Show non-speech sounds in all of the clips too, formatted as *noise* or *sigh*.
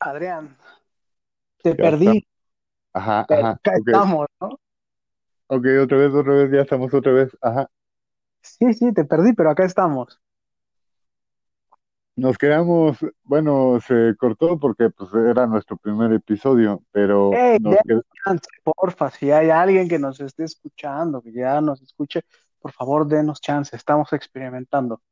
Adrián, te Ya está. perdí, Ajá, pero ajá. acá estamos, ¿no? ok, otra vez, otra vez, ya estamos otra vez. Ajá. Sí, sí, te perdí, pero acá estamos. Nos quedamos, bueno, se cortó porque pues era nuestro primer episodio, pero Hey, nos chance, porfa, si hay alguien que nos esté escuchando, que ya nos escuche, por favor, denos chance, estamos experimentando.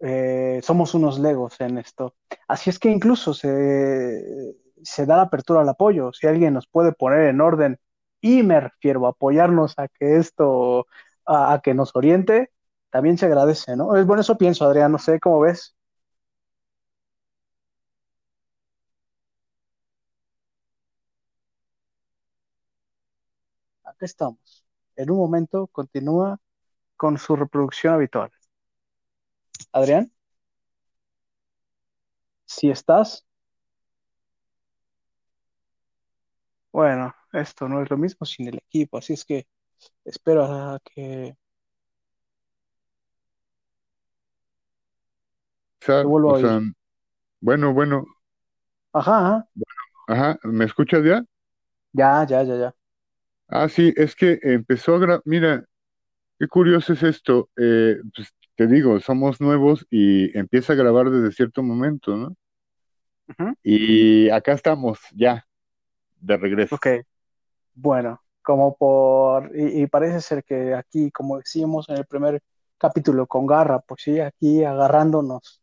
Eh, somos unos legos en esto. Así es que incluso se, se da la apertura al apoyo. Si alguien nos puede poner en orden y me refiero a apoyarnos a que esto, a, que nos oriente, también se agradece, ¿no? Es bueno, eso pienso, Adrián, no sé cómo ves. Acá estamos. En un momento continúa con su reproducción habitual. Adrián, si estás, bueno, esto no es lo mismo sin el equipo, así es que espero a que vuelva O sea, bueno, bueno, Ajá, ajá. ajá, ¿me escuchas ya? Ya, ya, ya, ya. Ah, sí, es que empezó a grabar, mira, qué curioso es esto. Eh, pues te digo, somos nuevos y empieza a grabar desde cierto momento, ¿no? Y acá estamos, ya, de regreso. Ok, bueno, como por, y, y parece ser que aquí, como decíamos en el primer capítulo, con garra, pues sí, aquí agarrándonos,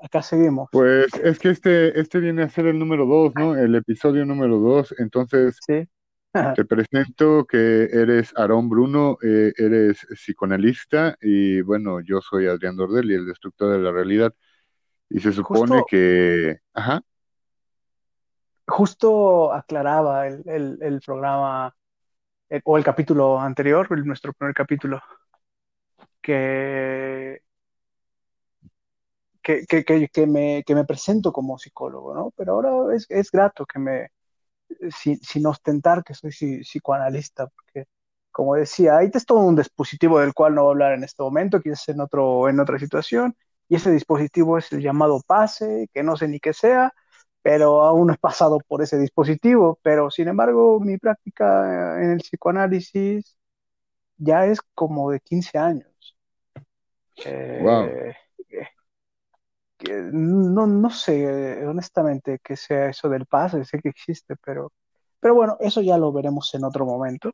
acá seguimos. Pues es que este, este viene a ser el número dos, ¿no? El episodio número dos. Entonces, Sí. *laughs* te presento que eres Aarón Bruno, eh, eres psicoanalista y bueno, yo soy Adrián Dordelli, el destructor de la realidad. Y se supone Justo, que, ajá, justo aclaraba el, el, el programa eh, o el capítulo anterior, nuestro primer capítulo, que, que, que, que, que me, que me presento como psicólogo, ¿no? Pero ahora es, es grato que me, sin, sin ostentar que soy psi- psicoanalista, porque como decía, ahí es todo un dispositivo del cual no voy a hablar en este momento, quizás en otro, en otra situación, y ese dispositivo es el llamado PASE, que no sé ni qué sea, pero aún no he pasado por ese dispositivo, pero sin embargo mi práctica en el psicoanálisis ya es como de 15 años. wow. Que no, no sé honestamente qué sea eso del pase, sé que existe, pero, pero bueno, eso ya lo veremos en otro momento.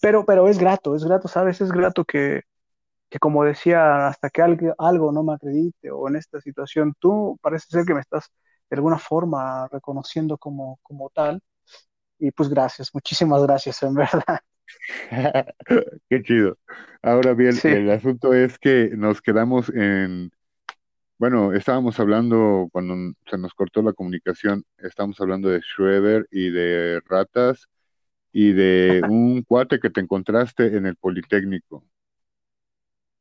Pero, pero es grato, es grato, ¿sabes? Es grato que, que como decía, hasta que algo, algo no me acredite o en esta situación, tú parece ser que me estás de alguna forma reconociendo como, como tal. Y pues gracias, muchísimas gracias, en verdad. *laughs* *laughs* Qué chido. Ahora bien, Sí, el asunto es que nos quedamos en, bueno, estábamos hablando cuando se nos cortó la comunicación, estábamos hablando de Schroeder y de ratas y de un cuate que te encontraste en el Politécnico.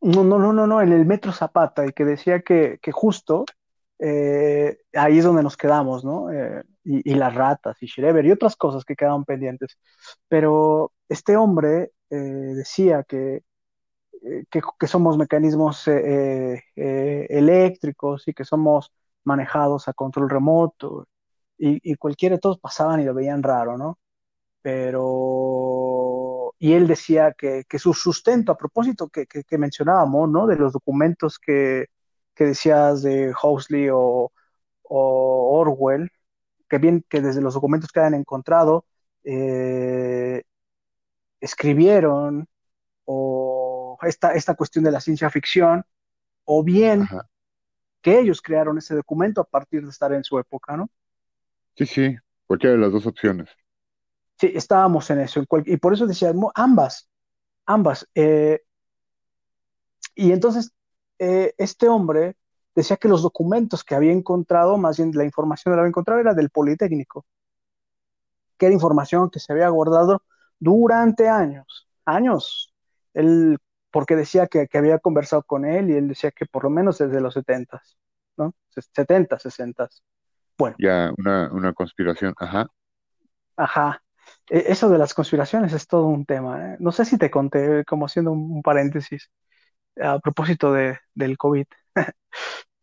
no, no, no, no, no, en el Metro Zapata, y que decía que, que justo eh, ahí es donde nos quedamos, ¿no? Eh, y, y las ratas y Schreber y otras cosas que quedaban pendientes. Pero este hombre eh, decía que, que, que somos mecanismos eh, eh, eléctricos y que somos manejados a control remoto y, y cualquiera, todos pasaban y lo veían raro, ¿no? Pero, y él decía que, que su sustento, a propósito que, que, mencionábamos, ¿no? De los documentos que, decías de Huxley o, o Orwell, que bien que desde los documentos que han encontrado, eh, escribieron o esta, esta cuestión de la ciencia ficción, o bien Ajá. que ellos crearon ese documento a partir de estar en su época, ¿no? Sí, sí, cualquiera de las dos opciones. Sí, estábamos en eso, en cual- y por eso decía, ambas, ambas. eh, y entonces, eh, este hombre decía que los documentos que había encontrado, más bien la información que había encontrado, era del Politécnico, que era información que se había guardado durante años, años. Él, porque decía que, que había conversado con él y él decía que por lo menos desde los 70, ¿no? 70, 60. Bueno, Ya, una, una conspiración. Ajá. ajá. E- Eso de las conspiraciones es todo un tema, ¿eh? No sé si te conté, como haciendo un, un paréntesis, a propósito de, del COVID. *laughs*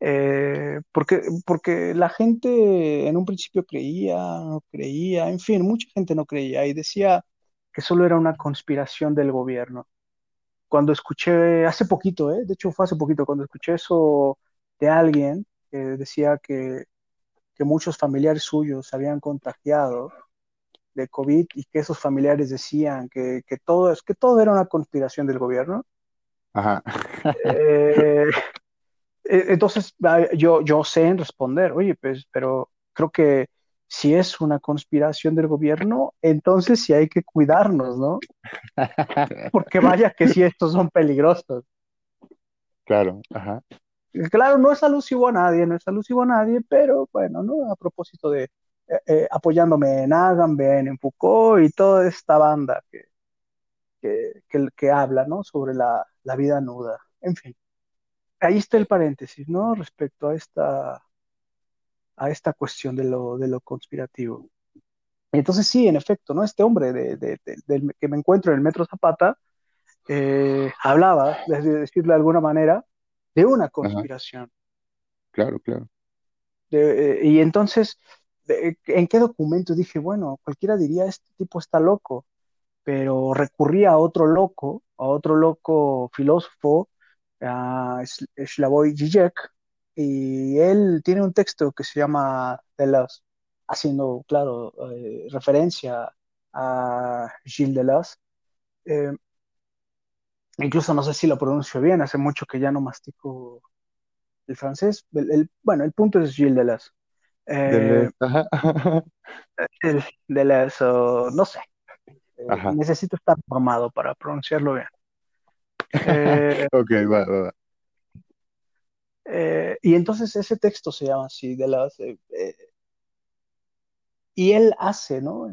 Eh, porque, porque la gente en un principio creía, no creía, en fin, mucha gente no creía y decía que solo era una conspiración del gobierno. Cuando escuché, hace poquito, eh, de hecho fue hace poquito, cuando escuché eso de alguien que decía que, que muchos familiares suyos se habían contagiado de COVID y que esos familiares decían que, que todo, es, que todo era una conspiración del gobierno. Ajá. Eh, eh, entonces yo, yo sé en responder, oye, pues, pero creo que si es una conspiración del gobierno, entonces sí hay que cuidarnos, ¿no? *laughs* Porque vaya que si estos son peligrosos. Claro, ajá. Claro, no es alusivo a nadie, no es alusivo a nadie, pero bueno, ¿no? A propósito de eh, eh, apoyándome en Agamben, en Foucault y toda esta banda que, que, que, habla, ¿no? Sobre la, la vida nuda. En fin, ahí está el paréntesis, ¿no? Respecto a esta, a esta cuestión de lo, de lo conspirativo. entonces sí, en efecto, ¿no? Este hombre de, de, que me encuentro en el Metro Zapata eh, hablaba, de decirlo de alguna manera, de una conspiración. Claro, claro. Eh, y entonces, ¿en qué documento? Dije, bueno, cualquiera diría, este tipo está loco, pero recurría a otro loco, a otro loco filósofo, a Slavoj Žižek, y él tiene un texto que se llama Deleuze, haciendo, claro, eh, referencia a Gilles Deleuze. Eh, incluso no sé si lo pronuncio bien, hace mucho que ya no mastico el francés. El, bueno, el punto es Gilles Deleuze. Eh, Deleuze, *laughs* no sé. Eh, necesito estar formado para pronunciarlo bien. *laughs* ok, va, va, va. Y entonces ese texto se llama así, de las, y él hace, ¿no?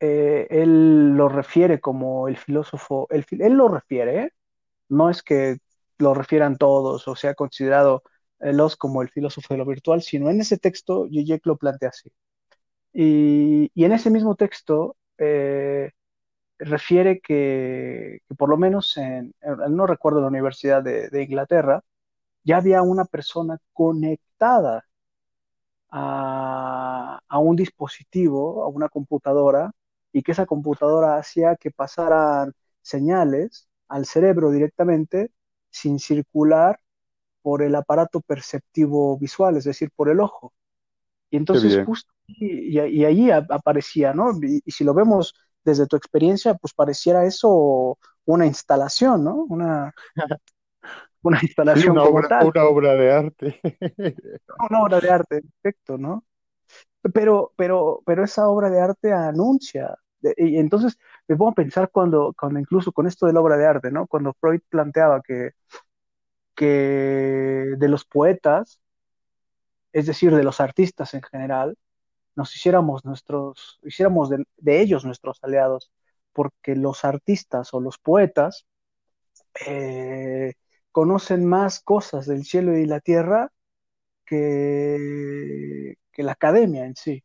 Eh, él lo refiere como el filósofo, él lo refiere, ¿eh? no es que lo refieran todos o sea considerado los como el filósofo de lo virtual, sino en ese texto Zizek lo plantea así. Y, en ese mismo texto eh, refiere que, por lo menos en, no recuerdo la Universidad de Inglaterra, ya había una persona conectada a, a, un dispositivo, a una computadora, y que esa computadora hacía que pasaran señales al cerebro directamente sin circular por el aparato perceptivo visual, es decir, por el ojo. Y entonces justo y, y, ahí aparecía, ¿no? Y, si lo vemos desde tu experiencia, pues pareciera eso una instalación, ¿no? Una, *laughs* una *laughs* instalación una, obra, una obra de arte. *laughs* una obra de arte, perfecto, ¿no? pero, pero, pero esa obra de arte anuncia. Y entonces me pongo a pensar cuando, cuando incluso con esto de la obra de arte, ¿no? Cuando Freud planteaba que, que de los poetas, es decir, de los artistas en general, nos hiciéramos nuestros, hiciéramos de, ellos nuestros aliados, porque los artistas o los poetas eh, conocen más cosas del cielo y la tierra que, que la academia en sí,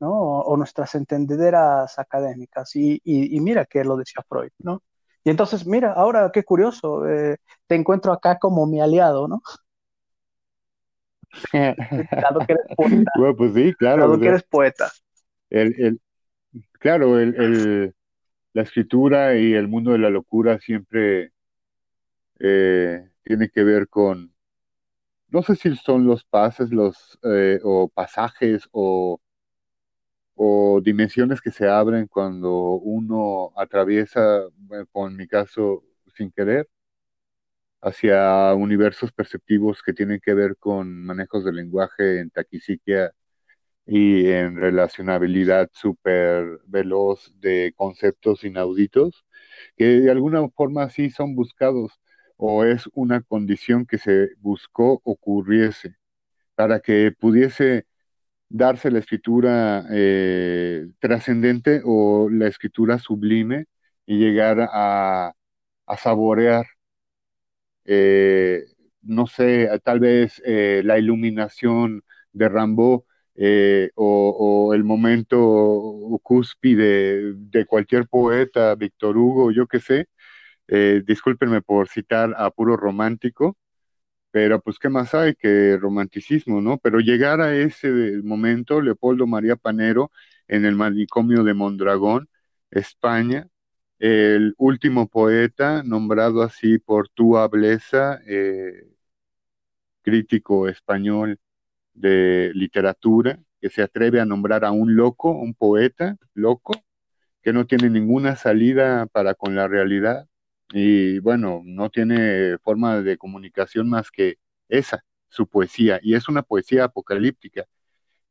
¿no? O, nuestras entendederas académicas. Y, y, mira que lo decía Freud, ¿no? Y entonces, mira, ahora qué curioso, eh, te encuentro acá como mi aliado, ¿no? *laughs* claro que eres poeta. Bueno, pues sí, claro. que eres poeta. El, el, claro, el, el, la escritura y el mundo de la locura siempre eh, tiene que ver con, no sé si son los pases, los eh, o pasajes o, o dimensiones que se abren cuando uno atraviesa, como en mi caso, sin querer, hacia universos perceptivos que tienen que ver con manejos de lenguaje en taquisiquia y en relacionabilidad súper veloz de conceptos inauditos, que de alguna forma sí son buscados o es una condición que se buscó ocurriese para que pudiese darse la escritura eh, trascendente o la escritura sublime y llegar a, saborear, eh, no sé, tal vez eh, la iluminación de Rambo o, el momento cúspide de cualquier poeta, Víctor Hugo, yo qué sé, discúlpenme por citar a puro romántico, pero pues qué más hay que romanticismo, ¿no? Pero llegar a ese momento, Leopoldo María Panero, en el manicomio de Mondragón, España, el último poeta nombrado así por Túa Blesa, eh, crítico español de literatura, que se atreve a nombrar a un loco, un poeta loco, que no tiene ninguna salida para con la realidad y bueno, no tiene forma de comunicación más que esa, su poesía, y es una poesía apocalíptica.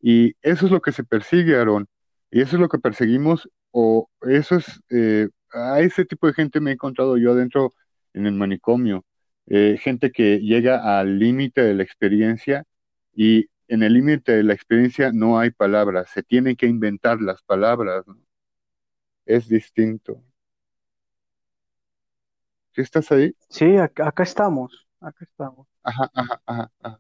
Y eso es lo que se persigue, Aarón, y eso es lo que perseguimos, o eso es, eh, a ese tipo de gente me he encontrado yo adentro en el manicomio, eh, gente que llega al límite de la experiencia y en el límite de la experiencia no hay palabras, se tienen que inventar las palabras, es distinto. ¿Sí estás ahí? Sí, acá, estamos, acá estamos. Ajá, ajá, ajá.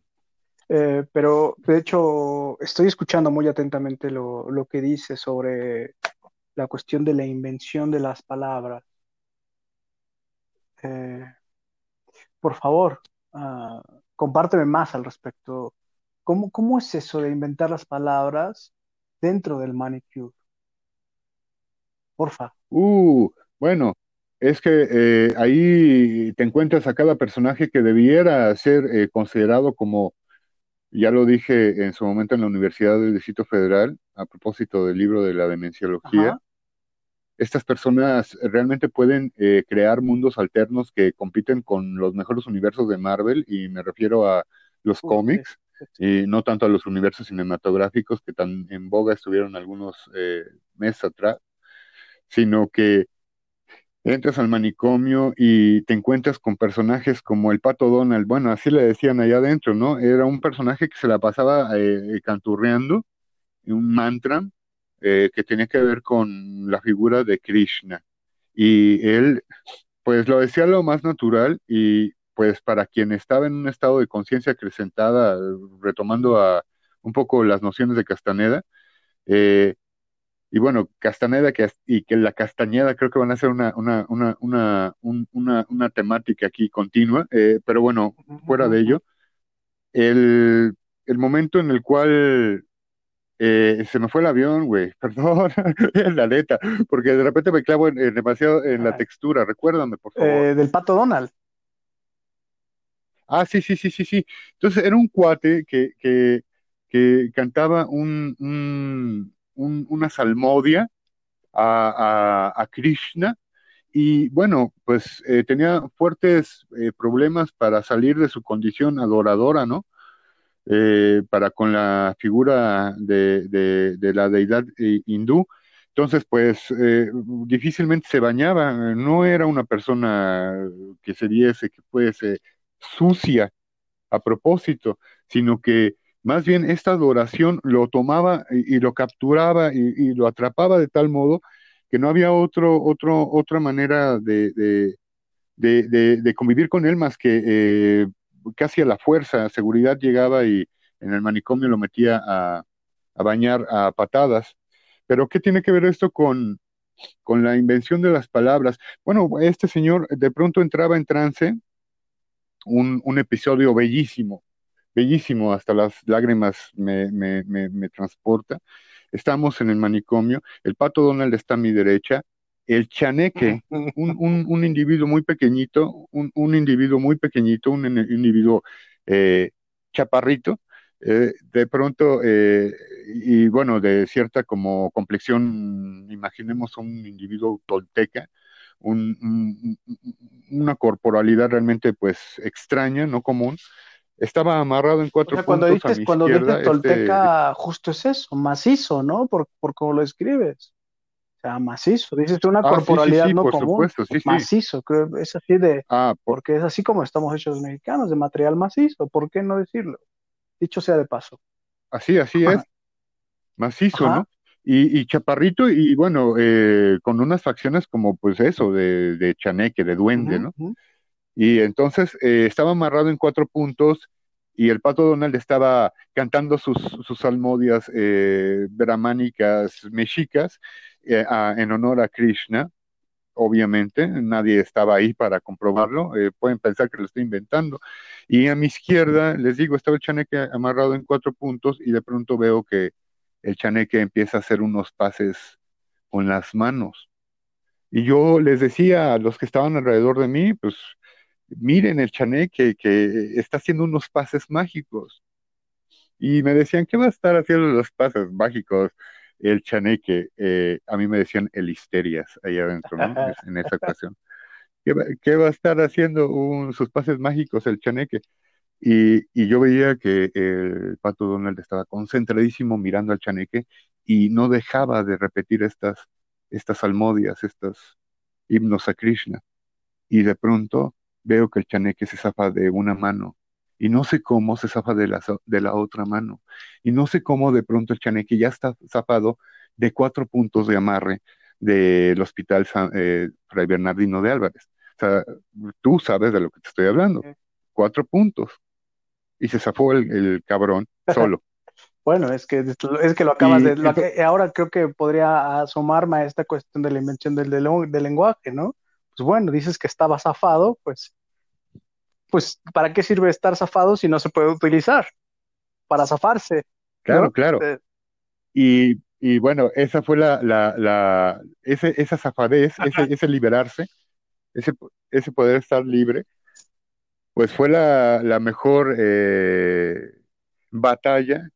Eh, pero de hecho estoy escuchando muy atentamente lo, lo que dice sobre la cuestión de la invención de las palabras. Eh, por favor, uh, compárteme más al respecto. ¿Cómo, ¿Cómo es eso de inventar las palabras dentro del manicure? Porfa. Uh, bueno, es que eh, ahí te encuentras a cada personaje que debiera ser eh, considerado como, ya lo dije en su momento en la Universidad del Distrito Federal, a propósito del libro de la demenciología, estas personas realmente pueden eh, crear mundos alternos que compiten con los mejores universos de Marvel, y me refiero a los cómics, y no tanto a los universos cinematográficos que tan en boga estuvieron algunos eh, meses atrás, sino que entras al manicomio y te encuentras con personajes como el Pato Donald, bueno, así le decían allá adentro, ¿no? Era un personaje que se la pasaba eh, canturreando, un mantra, eh, que tenía que ver con la figura de Krishna. Y él, pues lo decía lo más natural y pues para quien estaba en un estado de conciencia acrecentada, retomando a un poco las nociones de Castaneda, eh, y bueno, Castaneda que, y que la Castañeda creo que van a ser una, una, una, una, una, temática aquí continua, eh, pero bueno, fuera de ello, el, el momento en el cual eh, se me fue el avión, güey, *laughs* perdón, la neta, porque de repente me clavo en, demasiado en la textura, recuérdame, por favor. Eh, del pato Donald. Ah, sí, sí, sí, sí, sí. Entonces era un cuate que, que, que cantaba un, un, una salmodia a, Krishna y bueno, pues eh, tenía fuertes problemas para salir de su condición adoradora, ¿no? Eh, para con la figura de, la deidad eh, hindú. Entonces, pues eh, difícilmente se bañaba, no era una persona que se viese, que fuese sucia a propósito, sino que más bien esta adoración lo tomaba y, lo capturaba y, lo atrapaba de tal modo que no había otro, otro, otra manera de, de, de convivir con él más que casi a la fuerza, seguridad llegaba y en el manicomio lo metía a, bañar a patadas. Pero ¿qué tiene que ver esto con, con la invención de las palabras? Bueno, este señor de pronto entraba en trance, un, un episodio bellísimo, bellísimo, hasta las lágrimas me, me, me, transporta. Estamos en el manicomio, el pato Donald está a mi derecha, el chaneque, *laughs* un, un, un individuo muy pequeñito, un, un, individuo muy pequeñito, un individuo eh, chaparrito, eh, de pronto, eh, y bueno, de cierta como complexión, imaginemos un individuo tolteca, una corporalidad realmente pues extraña, no común, estaba amarrado en cuatro cuando puntos dices, cuando dices tolteca, justo es eso, macizo, ¿no? Por, por cómo lo escribes macizo. Dices una ah, corporalidad no común. macizo, creo, es así de. Ah, porque es así como estamos hechos los mexicanos, de material macizo. ¿Por qué no decirlo? Dicho sea de paso. Así, así es. Macizo, ¿no? Y, chaparrito, y bueno, eh, con unas facciones como, pues eso, de, chaneque, de duende, ¿no? Y entonces eh, estaba amarrado en cuatro puntos y el pato Donald estaba cantando sus, sus salmodias eh, brahmánicas mexicas eh, en honor a Krishna. obviamente, nadie estaba ahí para comprobarlo, eh, pueden pensar que lo estoy inventando. Y a mi izquierda, les digo, estaba el chaneque amarrado en cuatro puntos y de pronto veo que el chaneque empieza a hacer unos pases con las manos. Y yo les decía a los que estaban alrededor de mí, pues miren el chaneque que está haciendo unos pases mágicos. Y me decían, ¿qué va a estar haciendo los pases mágicos? el chaneque, eh, a mí me decían el histerias ahí adentro, ¿no? en esa ocasión. ¿Qué va, a estar haciendo sus pases mágicos el chaneque? Y, y, yo veía que el pato Donald estaba concentradísimo mirando al chaneque y no dejaba de repetir estas, estas almodias, estos himnos a Krishna. Y de pronto veo que el chaneque se zafa de una mano y no sé cómo se zafa de la, de la otra mano. Y no sé cómo de pronto el chaneque ya está zafado de cuatro puntos de amarre del hospital eh, Fray Bernardino de Álvarez. O sea, tú sabes de lo que te estoy hablando. Cuatro puntos. Y se zafó el, cabrón *laughs* solo. Bueno, es que, es que lo acabas de... ahora creo que podría asomarme a esta cuestión de la invención del, del lenguaje, ¿no? Pues bueno, dices que estaba zafado, pues pues ¿para qué sirve estar zafado si no se puede utilizar? Para zafarse. Claro, claro. Eh, y, y, bueno, esa fue la, la, la ese, esa zafadez, ese, ese, liberarse, ese, ese poder estar libre, pues fue la, la mejor eh, batalla,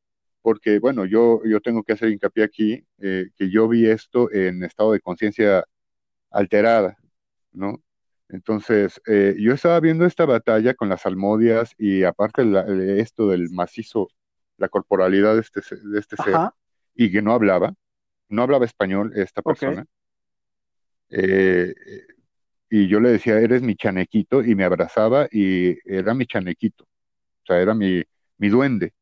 porque bueno, yo, yo tengo que hacer hincapié aquí, eh, que yo vi esto en estado de conciencia alterada, ¿no? Entonces, eh, yo estaba viendo esta batalla con las almodias y aparte de esto del macizo, la corporalidad de este, de este ser, y que no hablaba, no hablaba español esta persona. Eh, y yo le decía, eres mi chanequito, y me abrazaba y era mi chanequito, o sea, era mi, mi duende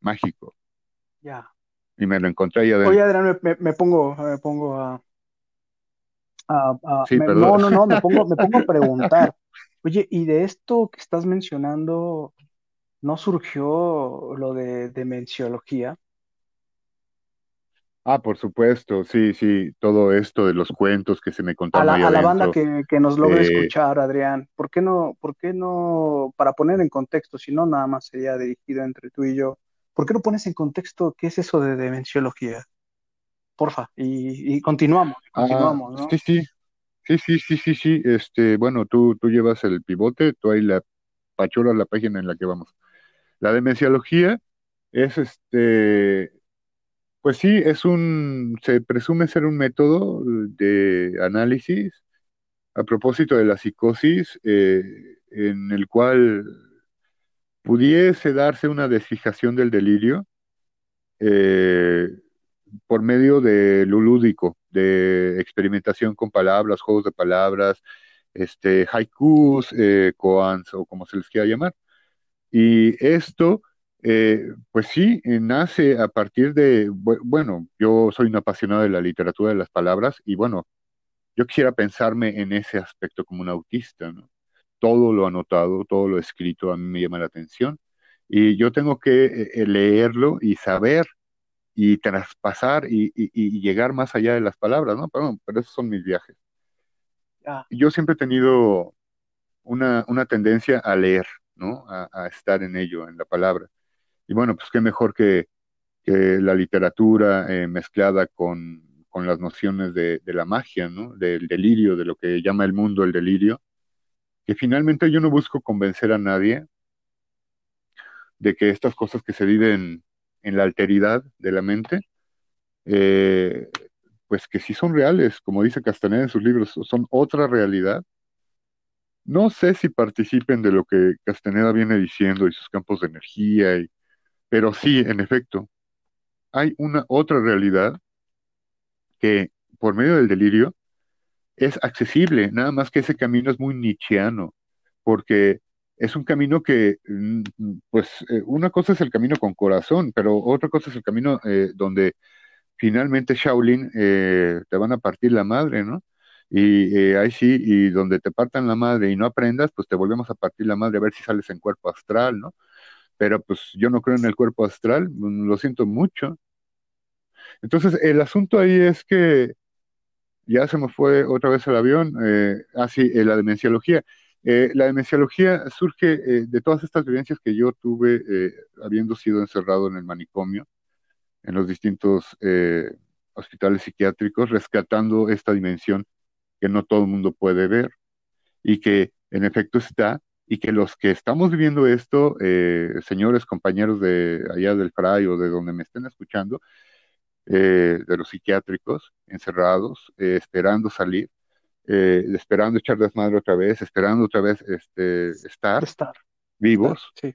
mágico. Ya. Y me lo encontré ahí adentro. Oye, Adrián, me pongo, me pongo a, no, no, no, me pongo, me pongo a *laughs* preguntar. Oye, y de esto que estás mencionando, ¿no surgió lo de demenciología? Ah, por supuesto, sí, sí, todo esto de los cuentos que se me contaron. A la, a la banda que, que nos logre eh, escuchar, Adrián, ¿por qué no, por qué no, para poner en contexto, si no nada más sería dirigido entre tú y yo, ¿por qué no pones en contexto qué es eso de demenciología? Porfa, y, continuamos, ah, continuamos, ¿no? Sí, sí, sí, sí, sí, sí, sí, este, bueno, tú, tú llevas el pivote, tú ahí la pachola la página en la que vamos. La demenciología es este, pues sí, es un, se presume ser un método de análisis a propósito de la psicosis, eh, en el cual pudiese darse una desfijación del delirio, eh, por medio de lo lúdico, de experimentación con palabras, juegos de palabras, este, haikus, eh, koans o como se les quiera llamar. Y esto, eh, pues sí, nace a partir de, bueno, yo soy un apasionado de la literatura de las palabras y bueno, yo quisiera pensarme en ese aspecto como un autista, ¿no? Todo lo anotado, todo lo escrito a mí me llama la atención y yo tengo que eh, leerlo y saber y traspasar y, llegar más allá de las palabras, ¿no? Pero, pero esos son mis viajes. Yo siempre he tenido una, tendencia a leer, ¿no? A, estar en ello, en la palabra. Y bueno, pues qué mejor que, la literatura eh, mezclada con, las nociones de, de, la magia, ¿no? Del delirio, de lo que llama el mundo el delirio, que finalmente yo no busco convencer a nadie de que estas cosas que se viven en la alteridad de la mente, eh, pues que sí son reales, como dice Castaneda en sus libros, son otra realidad. No sé si participen de lo que Castaneda viene diciendo y sus campos de energía, pero sí, en efecto, hay una otra realidad que por medio del delirio es accesible, nada más que ese camino es muy nichiano, porque es un camino que, mm, pues, eh, una cosa es el camino con corazón, pero otra cosa es el camino eh, donde finalmente Shaolin eh, te van a partir la madre, ¿no? Y ahí sí, y donde te partan la madre y no aprendas, pues te volvemos a partir la madre a ver si sales en cuerpo astral, ¿no? Pero pues yo no creo en el cuerpo astral, mm, lo siento mucho. Entonces, el asunto ahí es que ya se me fue otra vez el avión, eh, ah, eh, la demenciología. Eh, la demenciología surge eh, de todas estas vivencias que yo tuve habiendo sido encerrado en el manicomio, en los distintos hospitales psiquiátricos, rescatando esta dimensión que no todo el mundo puede ver y que en efecto está, y que los que estamos viviendo esto, señores compañeros de allá del Fray o de donde me estén escuchando, eh, de los psiquiátricos encerrados, eh, esperando salir, eh, esperando echar desmadre otra vez, esperando otra vez este, estar, estar vivos. sí.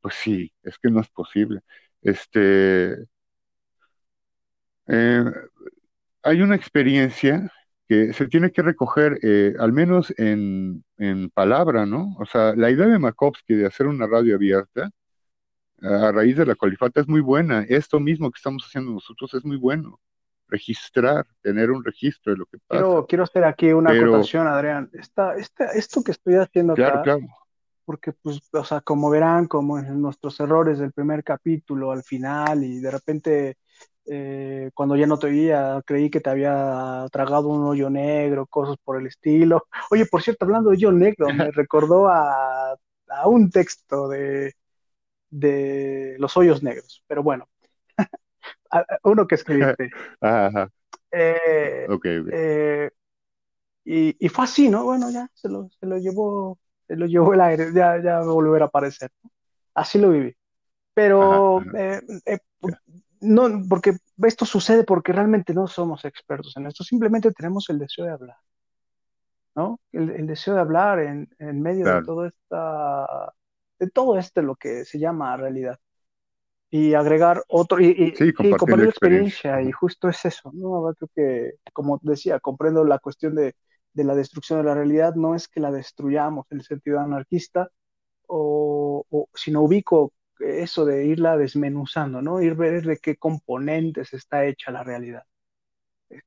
Pues sí, es que no es posible. Este, hay una experiencia que se tiene que recoger, al menos en, en palabra, ¿no? O sea, la idea de Makovsky de hacer una radio abierta, a raíz de la colifata es muy buena. Esto mismo que estamos haciendo nosotros es muy bueno. Registrar, tener un registro de lo que pasa. Quiero, quiero hacer aquí una acotación, Adrián. Esta, esto que estoy haciendo acá, porque, pues, o sea, como verán, como en nuestros errores del primer capítulo al final, y de repente, eh, cuando ya no te oía, creí que te había tragado un hoyo negro, cosas por el estilo. Oye, por cierto, hablando de hoyo negro, me *laughs* recordó a, a un texto de de los hoyos negros. Pero bueno, uno que escribiste. *laughs* Eh, eh, y, fue así, ¿no? Bueno, ya se lo, se lo llevó, se lo llevó el aire, ya, ya va a volver a aparecer. Así lo viví. Pero eh, no, porque esto sucede porque realmente no somos expertos en esto, simplemente tenemos el deseo de hablar. ¿no? El, deseo de hablar en, en medio de toda esta de todo esto lo que se llama realidad. Y agregar otro, y, y, compartir, experiencia, y justo es eso, ¿no? Creo que, como decía, comprendo la cuestión de, de, la destrucción de la realidad, no es que la destruyamos en el sentido anarquista, o, sino ubico eso de irla desmenuzando, ¿no? Ir ver de qué componentes está hecha la realidad.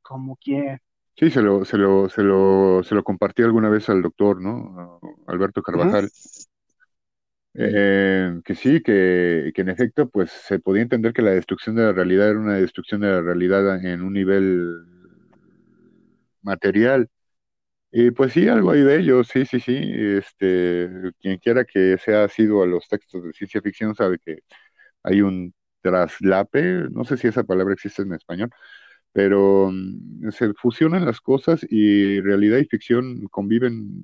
Como quien... Sí, se lo, se lo, se lo, se lo compartí alguna vez al doctor, ¿no? Alberto Carvajal. Eh, que sí, que, que, en efecto, pues se podía entender que la destrucción de la realidad era una destrucción de la realidad en un nivel material. Y pues sí, algo hay de ello, sí, sí, sí. Este, quien quiera que sea sido a los textos de ciencia ficción sabe que hay un traslape, no sé si esa palabra existe en español, pero mm, se fusionan las cosas y realidad y ficción conviven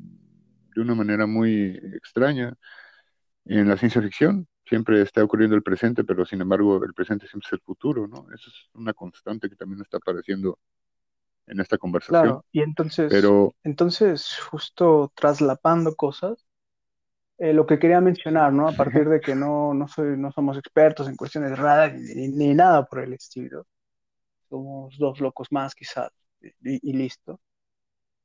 de una manera muy extraña en la ciencia ficción siempre está ocurriendo el presente, pero sin embargo el presente siempre es el futuro, ¿no? Eso es una constante que también está apareciendo en esta conversación. Claro, y entonces, pero, entonces justo traslapando cosas, eh, lo que quería mencionar, ¿no? A partir de que no, no, soy, no somos expertos en cuestiones raras ni, nada por el estilo, somos dos locos más quizás, y, listo.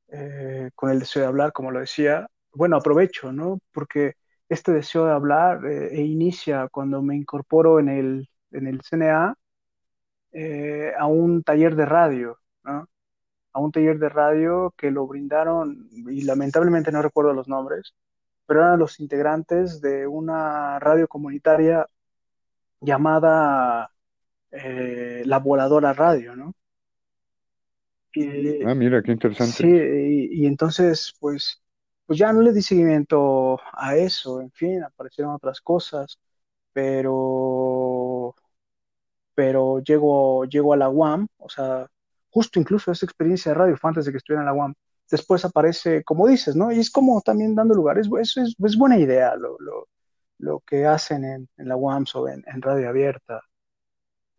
Eh, con el deseo de hablar, como lo decía, bueno, aprovecho, ¿no? Porque este deseo de hablar eh, e inicia cuando me incorporo en el, en el CNA eh, a un taller de radio, ¿no? a un taller de radio que lo brindaron, y lamentablemente no recuerdo los nombres, pero eran los integrantes de una radio comunitaria llamada eh, La Voladora Radio, ¿no? ah, mira, qué interesante. Sí, y entonces, pues, pues ya no le di seguimiento a eso, en fin, aparecieron otras cosas, pero, pero llego, llego a la UAM, o sea, justo incluso esa experiencia de radio fue antes de que estuviera en la UAM. Después aparece, como dices, ¿no? Y es como también dando lugar, es, es, es buena idea lo, lo, lo, que hacen en, en la UAM o en, en radio abierta.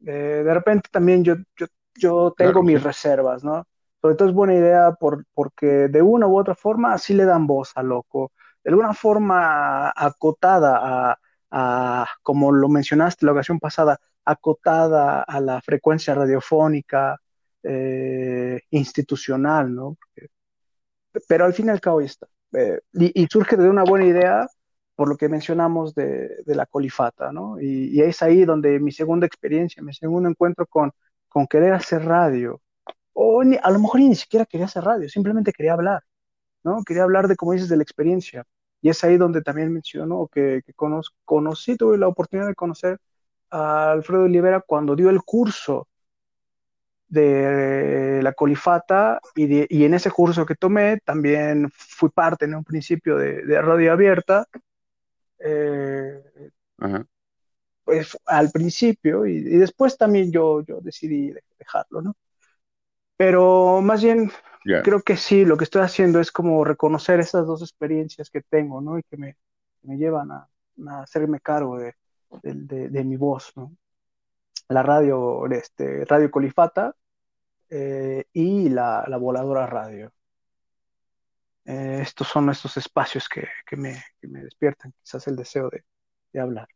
Eh, de repente también yo, yo, yo tengo mis reservas, ¿no? Sobre todo es buena idea por, porque de una u otra forma así le dan voz a loco. De alguna forma acotada a, como lo mencionaste la ocasión pasada, acotada a la frecuencia radiofónica eh, institucional, ¿no? pero al fin y al cabo está. Eh, y, surge de una buena idea por lo que mencionamos de, la colifata, ¿no? Y, y, es ahí donde mi segunda experiencia, mi segundo encuentro con, con querer hacer radio, o a lo mejor ni siquiera quería hacer radio, simplemente quería hablar, ¿no? Quería hablar de, como dices, de la experiencia. Y es ahí donde también menciono que, que conocí, tuve la oportunidad de conocer a Alfredo Olivera cuando dio el curso de la colifata y, en ese curso que tomé también fui parte en un principio de, radio abierta. Eh, pues al principio y, después también yo, yo decidí dejarlo, ¿no? Pero más bien creo que sí, lo que estoy haciendo es como reconocer esas dos experiencias que tengo, ¿no? Y que me, me llevan a, hacerme cargo de, de, mi voz, ¿no? La radio, este, Radio Colifata eh, y la, la, voladora radio. Eh, estos son estos espacios que, que, me, que, me, despiertan quizás el deseo de, de hablar.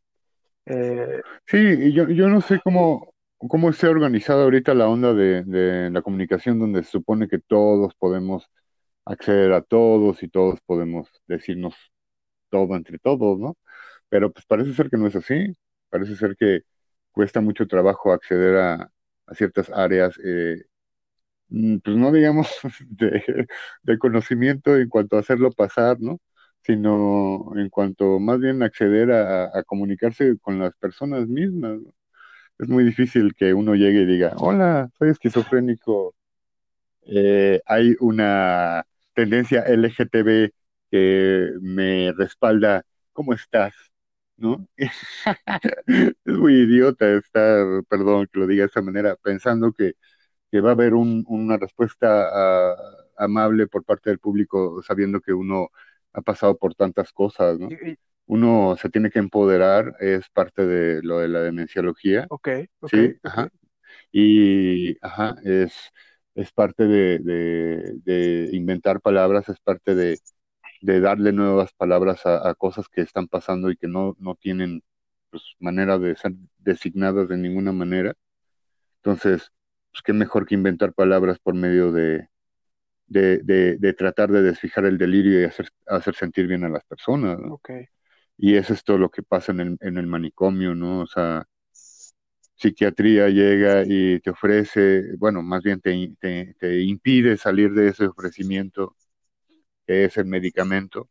Eh, sí, yo, yo no sé cómo, cómo esté organizada ahorita la onda de, de la comunicación donde se supone que todos podemos acceder a todos y todos podemos decirnos todo entre todos, ¿no? Pero pues parece ser que no es así, parece ser que cuesta mucho trabajo acceder a, ciertas áreas, eh, mm, pues no digamos *laughs* de, conocimiento en cuanto a hacerlo pasar, ¿no? Sino en cuanto más bien acceder a, comunicarse con las personas mismas, ¿no? Es muy difícil que uno llegue y diga, hola, soy esquizofrénico, eh, hay una tendencia LGTB que me respalda, ¿cómo estás? ¿No? *laughs* es muy idiota estar, perdón que lo diga de esa manera, pensando que, va a haber una respuesta ah, amable por parte del público sabiendo que uno ha pasado por tantas cosas, ¿no? Uno se tiene que empoderar, es parte de lo de la demenciología. Ok, sí, ajá. Y, ajá, es, es parte de inventar palabras, es parte de, de darle nuevas palabras a, cosas que están pasando y que no, no tienen pues, manera de ser designadas de ninguna manera. Entonces, pues qué mejor que inventar palabras por medio de, de, tratar de desfijar el delirio y hacer, hacer sentir bien a las personas. Y es esto lo que pasa en el, en el manicomio, ¿no? O sea, psiquiatría llega y te ofrece, bueno, más bien te, te, impide salir de ese ofrecimiento que es el medicamento.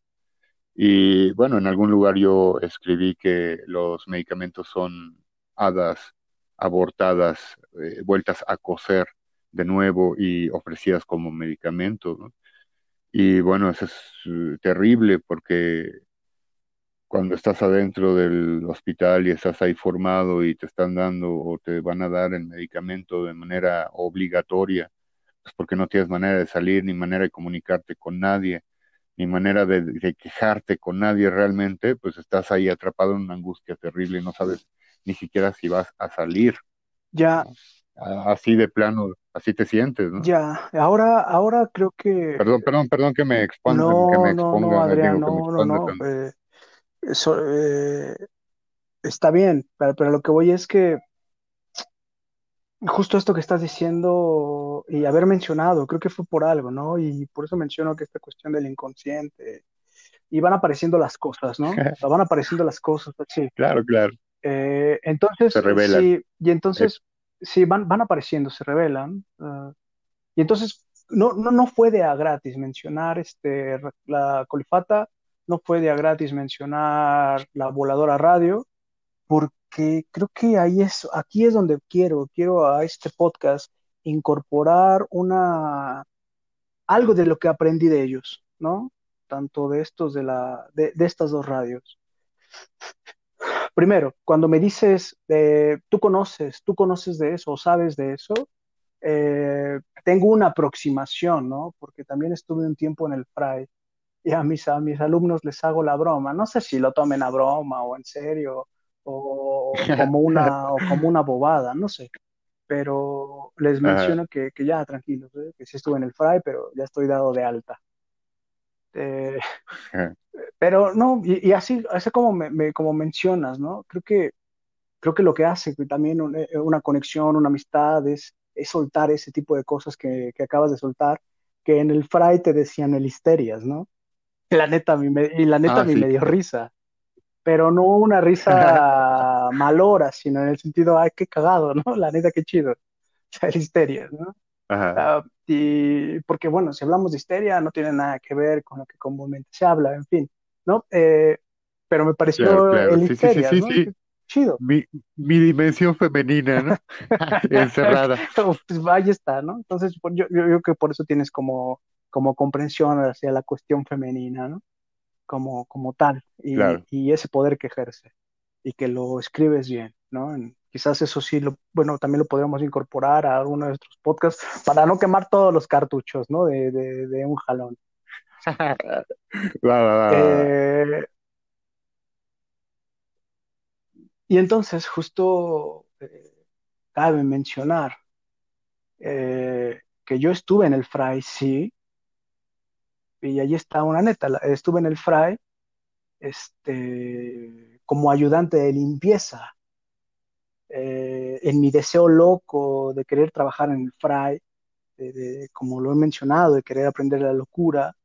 Y bueno, en algún lugar yo escribí que los medicamentos son hadas abortadas, eh, vueltas a coser de nuevo y ofrecidas como medicamentos. Y bueno, eso es eh, terrible porque cuando estás adentro del hospital y estás ahí formado y te están dando o te van a dar el medicamento de manera obligatoria, pues porque no tienes manera de salir ni manera de comunicarte con nadie, ni manera de, quejarte con nadie realmente, pues estás ahí atrapado en una angustia terrible y no sabes ni siquiera si vas a salir. Ya. Así de plano, así te sientes, ¿no? Ya, ahora, ahora creo que... Perdón, perdón, perdón que me exponga. No, que me exponga, no, Adrián, no, no, no, eh, eso, eh, está bien, pero, pero lo que voy es que justo esto que estás diciendo y haber mencionado, creo que fue por algo, ¿no? Y por eso menciono que esta cuestión del inconsciente, y van apareciendo las cosas, ¿no? *laughs* van apareciendo las cosas, sí. Claro, claro. Eh, entonces, se revelan. Sí, y entonces, sí, van, van apareciendo, se revelan. Ah, y entonces, no, no, no fue de a gratis mencionar este, la colifata, no fue de a gratis mencionar la voladora radio, porque que creo que ahí es, aquí es donde quiero, quiero a este podcast incorporar una, algo de lo que aprendí de ellos, ¿no? Tanto de estos, de la, de, estas dos radios. Primero, cuando me dices, eh, tú conoces, tú conoces de eso o sabes de eso, eh, tengo una aproximación, ¿no? Porque también estuve un tiempo en el FRAI y a mis, a mis alumnos les hago la broma. No sé si lo tomen a broma o en serio, o como *laughs* una, o como una bobada, no sé. Pero les menciono que, que, ya, tranquilos, ¿eh? que sí estuve en el fry, pero ya estoy dado de alta. Eh, pero no, y, así, así como, me, como mencionas, ¿no? Creo que, creo que lo que hace también eh, una conexión, una amistad, es, es soltar ese tipo de cosas que, que, acabas de soltar, que en el fry te decían el histerias, ¿no? La neta, y la neta a mí me dio risa pero no una risa *laughs* malora, sino en el sentido, ay, qué cagado, ¿no? *laughs* La neta, qué chido. O sea, histeria, ¿no? Ah, y porque, bueno, si hablamos de histeria, no tiene nada que ver con lo que comúnmente se habla, en fin, ¿no? Eh, pero me pareció el histeria, ¿no? chido. Mi, mi dimensión femenina, ¿no? *laughs* Encerrada. pues ahí está, ¿no? Entonces, pues, yo, yo, creo que por eso tienes como, como comprensión hacia la cuestión femenina, ¿no? Como, como tal, y, y ese poder que ejerce, y que lo escribes bien, ¿no? quizás eso sí, lo, bueno, también lo podríamos incorporar a alguno de nuestros podcasts *laughs* para no quemar todos los cartuchos, ¿no? De, de, de un jalón. *laughs* Eh, y entonces, justo eh, cabe mencionar eh, que yo estuve en el Fry, sí, y allí está una neta, estuve en el Fry este, como ayudante de limpieza. en mi deseo loco de querer trabajar en el Fry, como lo he mencionado, de querer aprender la locura,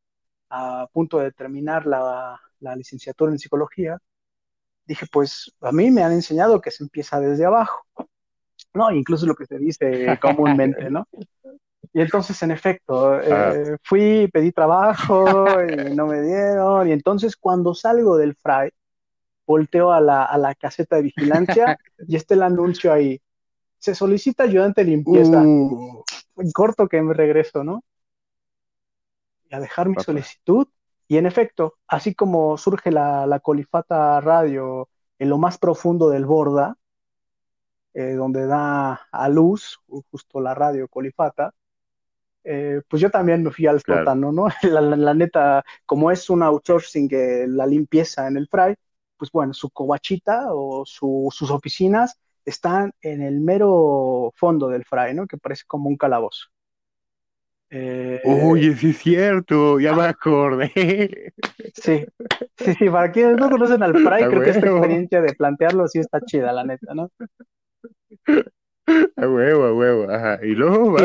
a punto de terminar la, licenciatura en psicología, dije, pues a mí me han enseñado que se empieza desde abajo, ¿no? Incluso lo que se dice *laughs* comúnmente, ¿no? Y entonces, en efecto, eh, ah. fui, pedí trabajo y no me dieron. Y entonces, cuando salgo del fray, volteo a la, a la caseta de vigilancia y está el anuncio ahí. Se solicita ayudante de limpieza. Uh. Corto que me regreso, ¿no? y a dejar mi solicitud. Y en efecto, así como surge la, Colifata Radio en lo más profundo del Borda, eh, donde da a luz justo la radio Colifata, eh, pues yo también me fui al sótano, ¿no? *laughs* La, neta, como es un outsourcing, la limpieza en el Fray, pues bueno, su covachita o sus oficinas están en el mero fondo del Fray, ¿no? Que parece como un calabozo. Eh, Oye, sí es cierto, ya me acordé. *laughs* Sí, sí, sí, para quienes no conocen al Fray, creo que esta experiencia de plantearlo sí está chida, la neta, ¿no? A huevo, a huevo, ajá. Y luego,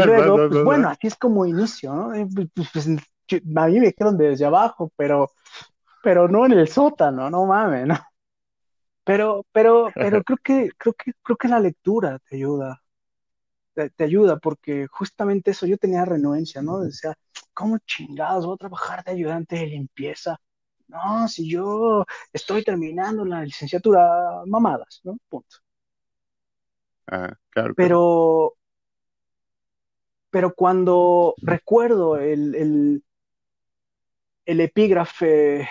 pues, bueno, así es como inicio, ¿no? Eh, pues, pues, pues a mí me dijeron desde abajo, pero, pero no en el sótano, no mames, ¿no? Pero, pero, pero creo que, creo que, creo que la lectura te ayuda te, ayuda, porque justamente eso yo tenía renuencia, ¿no? Decía, ¿cómo chingados voy a trabajar de ayudante de limpieza? No, si yo estoy terminando la licenciatura, mamadas, ¿no? Punto. Ah. Pero, pero cuando recuerdo el, el, el epígrafe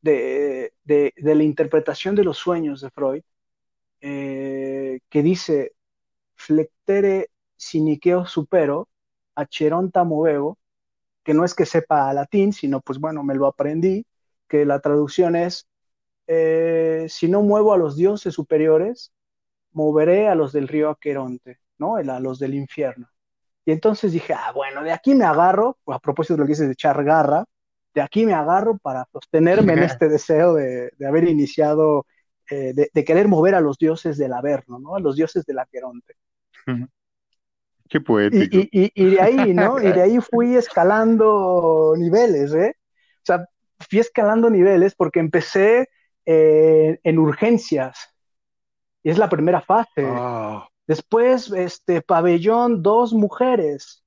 de, de, de, la interpretación de los sueños de Freud, eh, que dice, flectere siniqueo supero, acheronta moveo, que no es que sepa latín, sino pues bueno, me lo aprendí, que la traducción es, eh, si no muevo a los dioses superiores, moveré a los del río Aqueronte, ¿no? A los del infierno. Y entonces dije, ah, bueno, de aquí me agarro, a propósito de lo que dices de echar garra, de aquí me agarro para sostenerme en este deseo de, haber iniciado, eh, de, querer mover a los dioses del Averno, ¿no? A los dioses del Aqueronte. Qué poético. Y, de ahí, ¿no? Y de ahí fui *laughs* escalando niveles, ¿eh? O sea, fui escalando niveles porque empecé eh, en urgencias. Y es la primera fase. Ah. Después, este, pabellón, dos mujeres.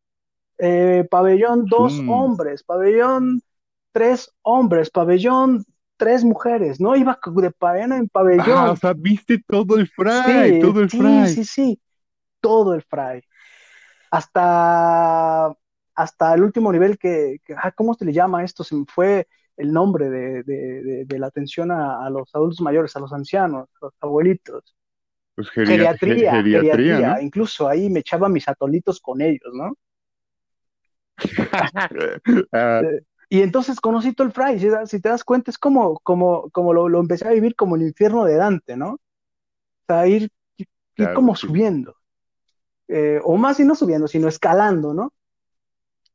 Eh, pabellón, dos mm. hombres. Pabellón, tres hombres. Pabellón, tres mujeres. No iba de pabellón en pabellón. Ah, o sea, viste todo el fray, todo el fray. Sí, sí, sí todo el fray. Hasta, hasta el último nivel que, ah, ¿cómo se le llama esto? Se me fue el nombre de, la atención a, los adultos mayores, a los ancianos, a los abuelitos. Pues geriatría, geriatría, Incluso ahí me echaba mis atolitos con ellos, ¿no? *laughs* Ah. Y entonces conocí todo el fray, si, te das cuenta, es como, como, como lo, empecé a vivir como el infierno de Dante, ¿no? O sea, ir, como subiendo. Eh, o más y no subiendo, sino escalando, ¿no?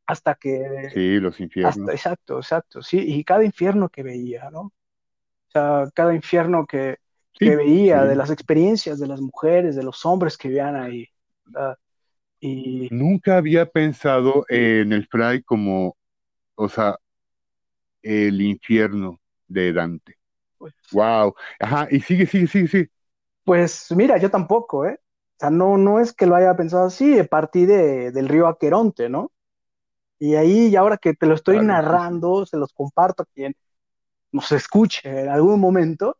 Hasta que... Sí, los infiernos. exacto, exacto, sí, y cada infierno que veía, ¿no? O sea, cada infierno que, veía, de las experiencias de las mujeres, de los hombres que veían ahí. Y... Nunca había pensado en el Fray como, o sea, el infierno de Dante. wow. Pues Ajá, y sigue, sigue, sigue, sigue. Pues mira, yo tampoco, ¿eh? O sea, no, no es que lo haya pensado así, partí de, del río Aqueronte, ¿no? Y ahí, y ahora que te lo estoy narrando, se los comparto a quien nos escuche en algún momento,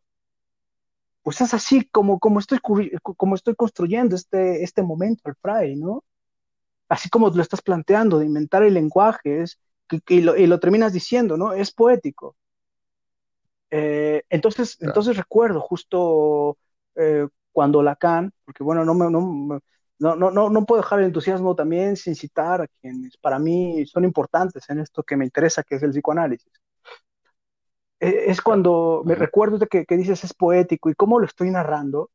pues es así como, como, estoy, como estoy construyendo este, este momento al Fray, ¿no? Así como lo estás planteando, de inventar el lenguaje, es, y, lo, terminas diciendo, ¿no? Es poético. Eh, entonces, entonces recuerdo justo eh, cuando Lacan, porque bueno, no, me, no, no, no, no, puedo dejar el entusiasmo también sin citar a quienes para mí son importantes en esto que me interesa, que es el psicoanálisis. Eh, es cuando me recuerdo de que, que, dices es poético y cómo lo estoy narrando,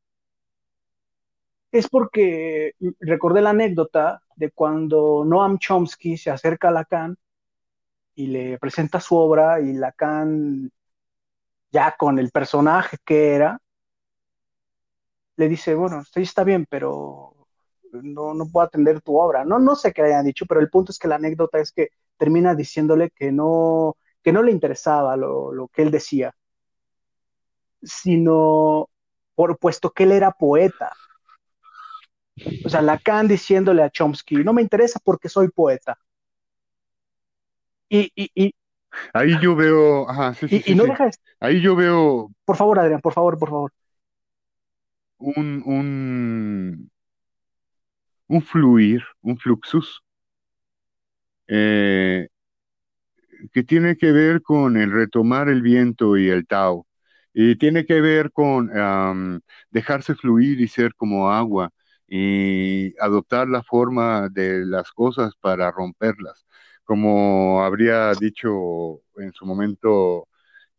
es porque recordé la anécdota de cuando Noam Chomsky se acerca a Lacan y le presenta su obra y Lacan, ya con el personaje que era, le dice, bueno, sí está bien, pero no, no puedo atender tu obra. No, no sé qué le hayan dicho, pero el punto es que la anécdota es que termina diciéndole que no, que no le interesaba lo, que él decía, sino por puesto que él era poeta. O sea, Lacan diciéndole a Chomsky, no me interesa porque soy poeta. Y, y, ahí yo veo, ajá, sí, sí, y, no ahí yo veo por favor, Adrián, por favor, por favor. Un, un, un fluir, un fluxus, eh, que tiene que ver con el retomar el viento y el Tao. Y tiene que ver con dejarse fluir y ser como agua y adoptar la forma de las cosas para romperlas. Como habría dicho en su momento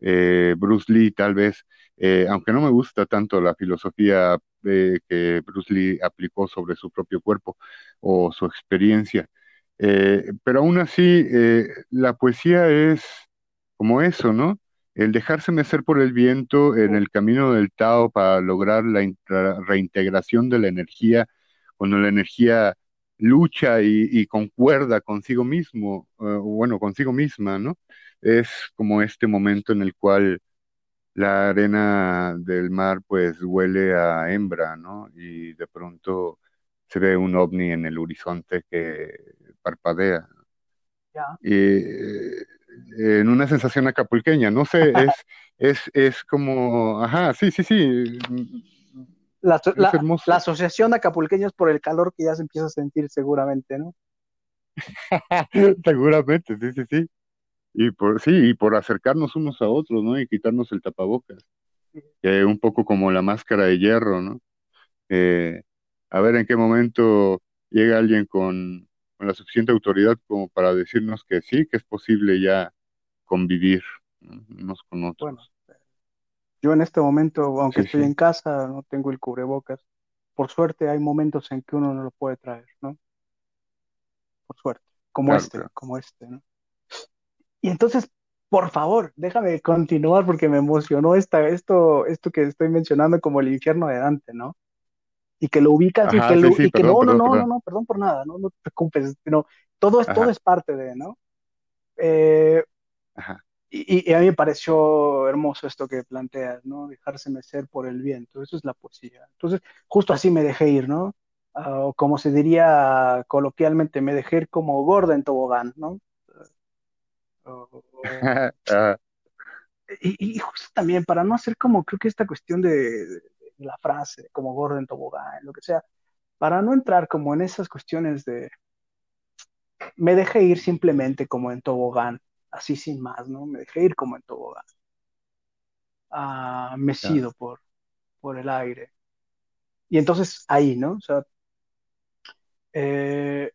eh, Bruce Lee, tal vez, eh, aunque no me gusta tanto la filosofía que Bruce Lee aplicó sobre su propio cuerpo o su experiencia. Eh, pero aún así, eh, la poesía es como eso, ¿no? El dejarse mecer por el viento en el camino del Tao para lograr la reintegración de la energía, cuando la energía lucha y, concuerda consigo mismo, eh, bueno, consigo misma, ¿no? Es como este momento en el cual la arena del mar pues huele a hembra, ¿no? Y de pronto se ve un ovni en el horizonte que parpadea. Y eh, en una sensación acapulqueña, no sé, es, *laughs* es, es como, ajá, sí, sí, sí. La, la, asociación de acapulqueños por el calor que ya se empieza a sentir seguramente, ¿no? *laughs* seguramente, sí, sí, sí. Y por, sí, y por acercarnos unos a otros, ¿no? Y quitarnos el tapabocas. un poco como la máscara de hierro, ¿no? Eh, a ver en qué momento llega alguien con, la suficiente autoridad como para decirnos que sí, que es posible ya convivir unos con otros. Bueno, yo en este momento, aunque estoy en casa, no tengo el cubrebocas. Por suerte hay momentos en que uno no lo puede traer, ¿no? Por suerte, como este, como este, ¿no? Y entonces, por favor, déjame continuar porque me emocionó esta, esto, esto que estoy mencionando como el infierno de Dante, ¿no? Y que lo ubicas y que, lo, y que no, no, no, no, no, perdón por nada, no, no te preocupes, no, todo, es, todo es parte de, ¿no? Eh, y, y, a mí me pareció hermoso esto que planteas, ¿no? Dejarse mecer por el viento, eso es la poesía. Entonces, justo así me dejé ir, ¿no? O como se diría coloquialmente, me dejé ir como gorda en tobogán, ¿no? *laughs* y, justo también, para no hacer como, creo que esta cuestión de, la frase, como gordo en tobogán, lo que sea, para no entrar como en esas cuestiones de, me dejé ir simplemente como en tobogán, así sin más, ¿no? Me dejé ir como en tobogán, ah, mecido por, por el aire. Y entonces ahí, ¿no? O sea, eh,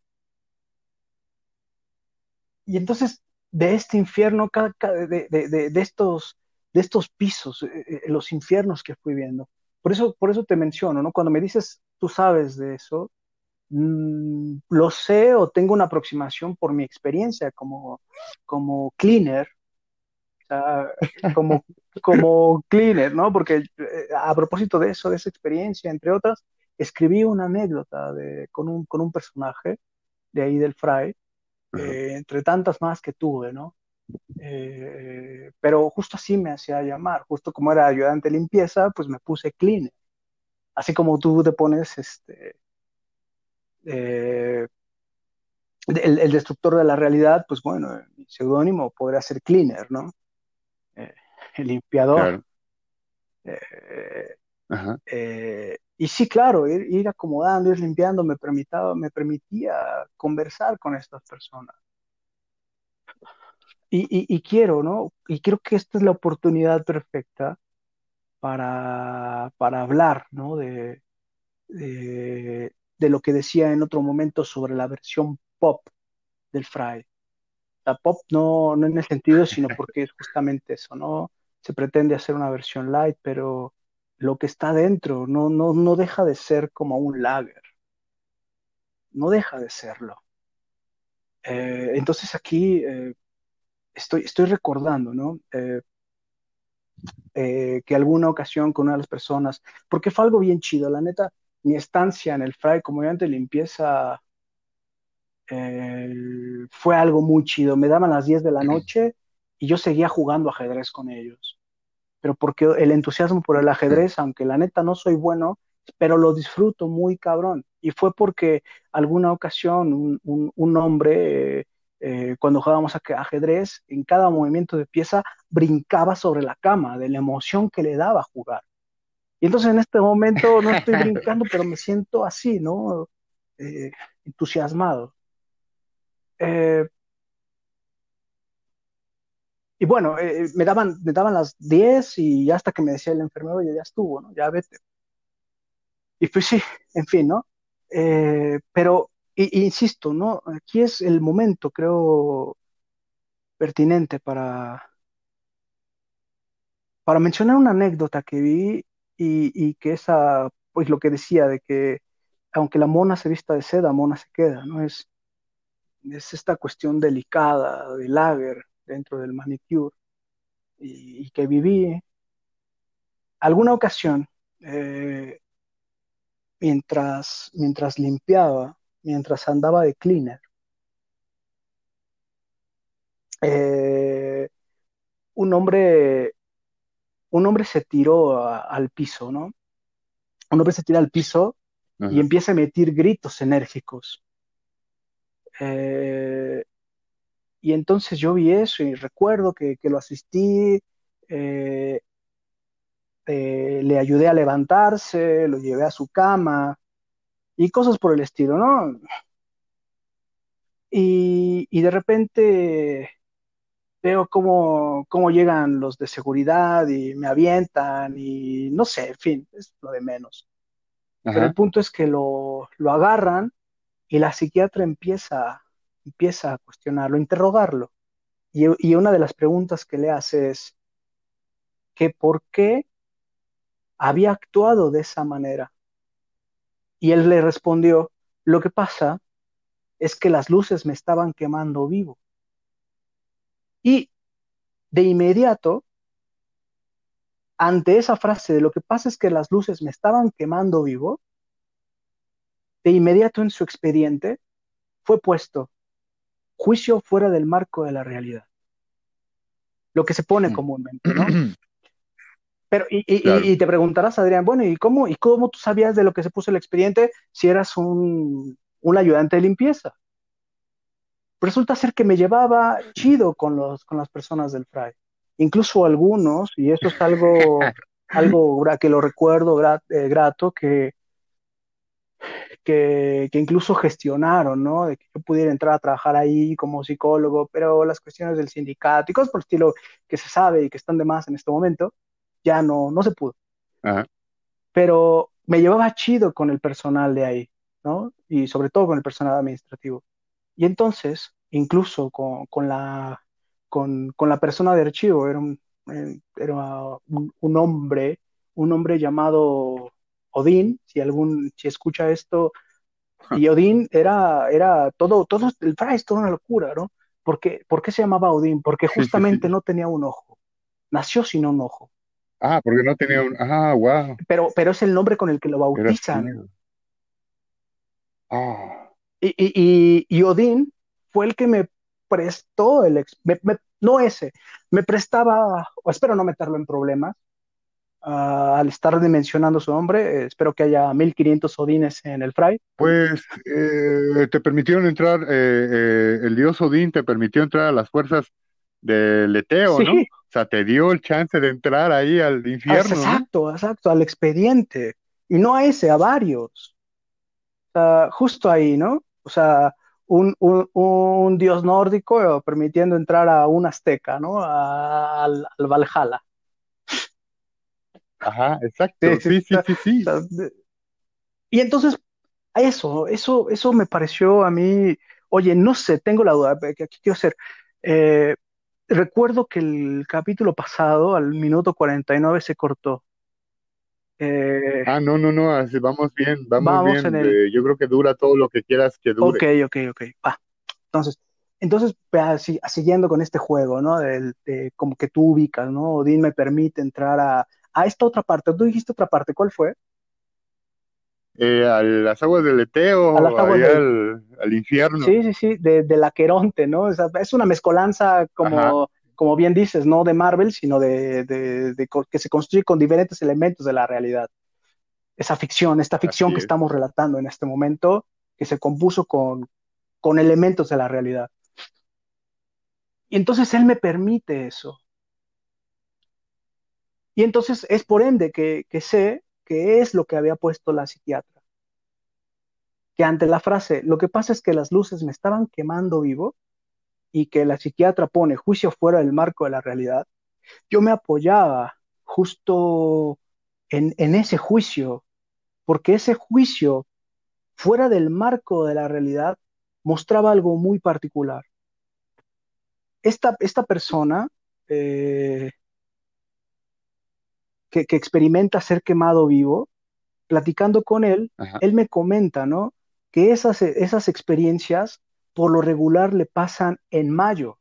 y entonces de este infierno, de, estos, de estos pisos, eh, eh, los infiernos que fui viendo. Por eso, por eso te menciono, ¿no? Cuando me dices, tú sabes de eso, mm, lo sé o tengo una aproximación por mi experiencia como, como cleaner, *laughs* como, como cleaner, ¿no? Porque eh, a propósito de eso, de esa experiencia, entre otras, escribí una anécdota de, con, un, con un personaje de ahí del Fray, eh, entre tantas más que tuve, ¿no? Eh, pero justo así me hacía llamar, justo como era ayudante de limpieza, pues me puse cleaner. Así como tú te pones este, eh, el, destructor de la realidad, pues bueno, mi seudónimo podría ser cleaner, ¿no? el limpiador. Eh, y sí, claro, ir, acomodando, ir limpiando me permitía, me permitía conversar con estas personas. Y, quiero, ¿no? Y creo que esta es la oportunidad perfecta para, para hablar, ¿no? De, de, lo que decía en otro momento sobre la versión pop del Fry. La pop no, no en el sentido, sino *laughs* porque es justamente eso, ¿no? Se pretende hacer una versión light, pero lo que está dentro no, no, no deja de ser como un lager. No deja de serlo. Eh, entonces aquí eh, estoy, estoy recordando, ¿no? Eh, que alguna ocasión con una de las personas, porque fue algo bien chido, la neta, mi estancia en el Fry como ayudante de limpieza fue algo muy chido. Me daban las 10 de la noche y yo seguía jugando ajedrez con ellos pero porque el entusiasmo por el ajedrez, aunque la neta no soy bueno, pero lo disfruto muy cabrón. Y fue porque alguna ocasión un, hombre, eh, cuando jugábamos ajedrez, en cada movimiento de pieza brincaba sobre la cama de la emoción que le daba jugar. Y entonces en este momento no estoy brincando, pero me siento así, ¿no? Eh, entusiasmado. Eh, y bueno, eh, me, daban, me daban las 10 y hasta que me decía el enfermero, ya, estuvo, ¿no? Ya vete. Y pues sí, en fin, ¿no? Eh, pero, insisto, ¿no? Aquí es el momento, creo, pertinente para, para mencionar una anécdota que vi y, y, que esa, pues lo que decía de que aunque la mona se vista de seda, mona se queda, ¿no? Es, es esta cuestión delicada de lager, dentro del manicure y, que viví alguna ocasión eh, mientras, mientras limpiaba, mientras andaba de cleaner. Eh, un hombre un hombre se tiró al piso, ¿no? Un hombre se tira al piso y empieza a emitir gritos enérgicos. Eh, y entonces yo vi eso y recuerdo que, lo asistí, eh, eh, le ayudé a levantarse, lo llevé a su cama y cosas por el estilo, ¿no? Y, de repente veo cómo, cómo, llegan los de seguridad y me avientan y no sé, en fin, es lo de menos. Pero el punto es que lo, lo agarran y la psiquiatra empieza empieza a cuestionarlo, a interrogarlo. Y, una de las preguntas que le hace es que por qué había actuado de esa manera. Y él le respondió, lo que pasa es que las luces me estaban quemando vivo. Y de inmediato, ante esa frase de lo que pasa es que las luces me estaban quemando vivo, de inmediato en su expediente fue puesto juicio fuera del marco de la realidad. Lo que se pone mm. comúnmente, ¿no? *clears throat* Pero, y, te preguntarás, Adrián, bueno, ¿y cómo, ¿y cómo tú sabías de lo que se puso el expediente si eras un, ayudante de limpieza? Resulta ser que me llevaba chido con, los, con las personas del Fray. Incluso algunos, y eso es algo, *laughs* algo que lo recuerdo eh, grato, que que, incluso gestionaron, ¿no? De que yo pudiera entrar a trabajar ahí como psicólogo, pero las cuestiones del sindicato y cosas por el estilo que se sabe y que están de más en este momento, ya no, no se pudo. Pero me llevaba chido con el personal de ahí, ¿no? Y sobre todo con el personal administrativo. Y entonces, incluso con, con la, con, con, la persona de archivo, era un, eh, era un, un hombre, un hombre llamado Odín, si algún, si escucha esto, y Odín era, era todo, todo, el es toda una locura, ¿no? ¿Por qué, ¿Por qué se llamaba Odín? Porque justamente no tenía un ojo. Nació sin un ojo. Ah, porque no tenía un. Ah, wow. Pero, pero es el nombre con el que lo bautizan. Ah. Y, y, y, Odín fue el que me prestó el. no ese, me prestaba, espero no meterlo en problemas, al estar dimensionando su nombre. Eh, espero que haya 1500 Odines en el Fray. Pues eh, te permitieron entrar, eh, el dios Odín te permitió entrar a las fuerzas del Eteo, ¿no? Sí, O sea, te dio el chance de entrar ahí al ah, infierno, ¿no? exacto, exacto, al expediente. Y no a ese, a varios. O sea, justo ahí, ¿no? O sea, un, un- un dios nórdico eh, permitiendo entrar a un azteca, ¿no? A- al, al Valhalla. Ajá, exacto, sí, sí, sí, sí, de- y entonces, eso, eso, eso me pareció a mí, oye, no sé, tengo la duda, que aquí quiero hacer. eh, recuerdo que el capítulo pasado, al minuto 49, se cortó. Eh, Ah, no, no, no, así vamos bien, vamos vamos en bien. el, eh, yo creo que dura todo lo que quieras que ok, dure. ok, ok, va. Entonces, entonces siguiendo con este juego, ¿no? Del- de, como que tú ubicas, ¿no? Odín me permite entrar a, a esta otra parte. Tú dijiste otra parte, ¿cuál fue? Eh, a las aguas del Eteo, aguas allá de, al, al infierno. sí, sí, sí, de, de la Queronte, ¿no? O sea, es una mezcolanza, Ajá, como, como bien dices, no de Marvel, sino de, de, que se construye con diferentes elementos de la realidad. Esa ficción, esta ficción que es. estamos relatando en este momento, que se compuso con, con elementos de la realidad. Y entonces él me permite eso. Y entonces es por ende que, que sé que es lo que había puesto la psiquiatra. Que ante la frase, lo que pasa es que las luces me estaban quemando vivo y que la psiquiatra pone juicio fuera del marco de la realidad, yo me apoyaba justo en, en ese juicio, porque ese juicio fuera del marco de la realidad mostraba algo muy particular. Esta, esta persona eh, que, que experimenta ser quemado vivo, platicando con él, Ajá. él me comenta, ¿no? Que esas, esas experiencias por lo regular le pasan en mayo.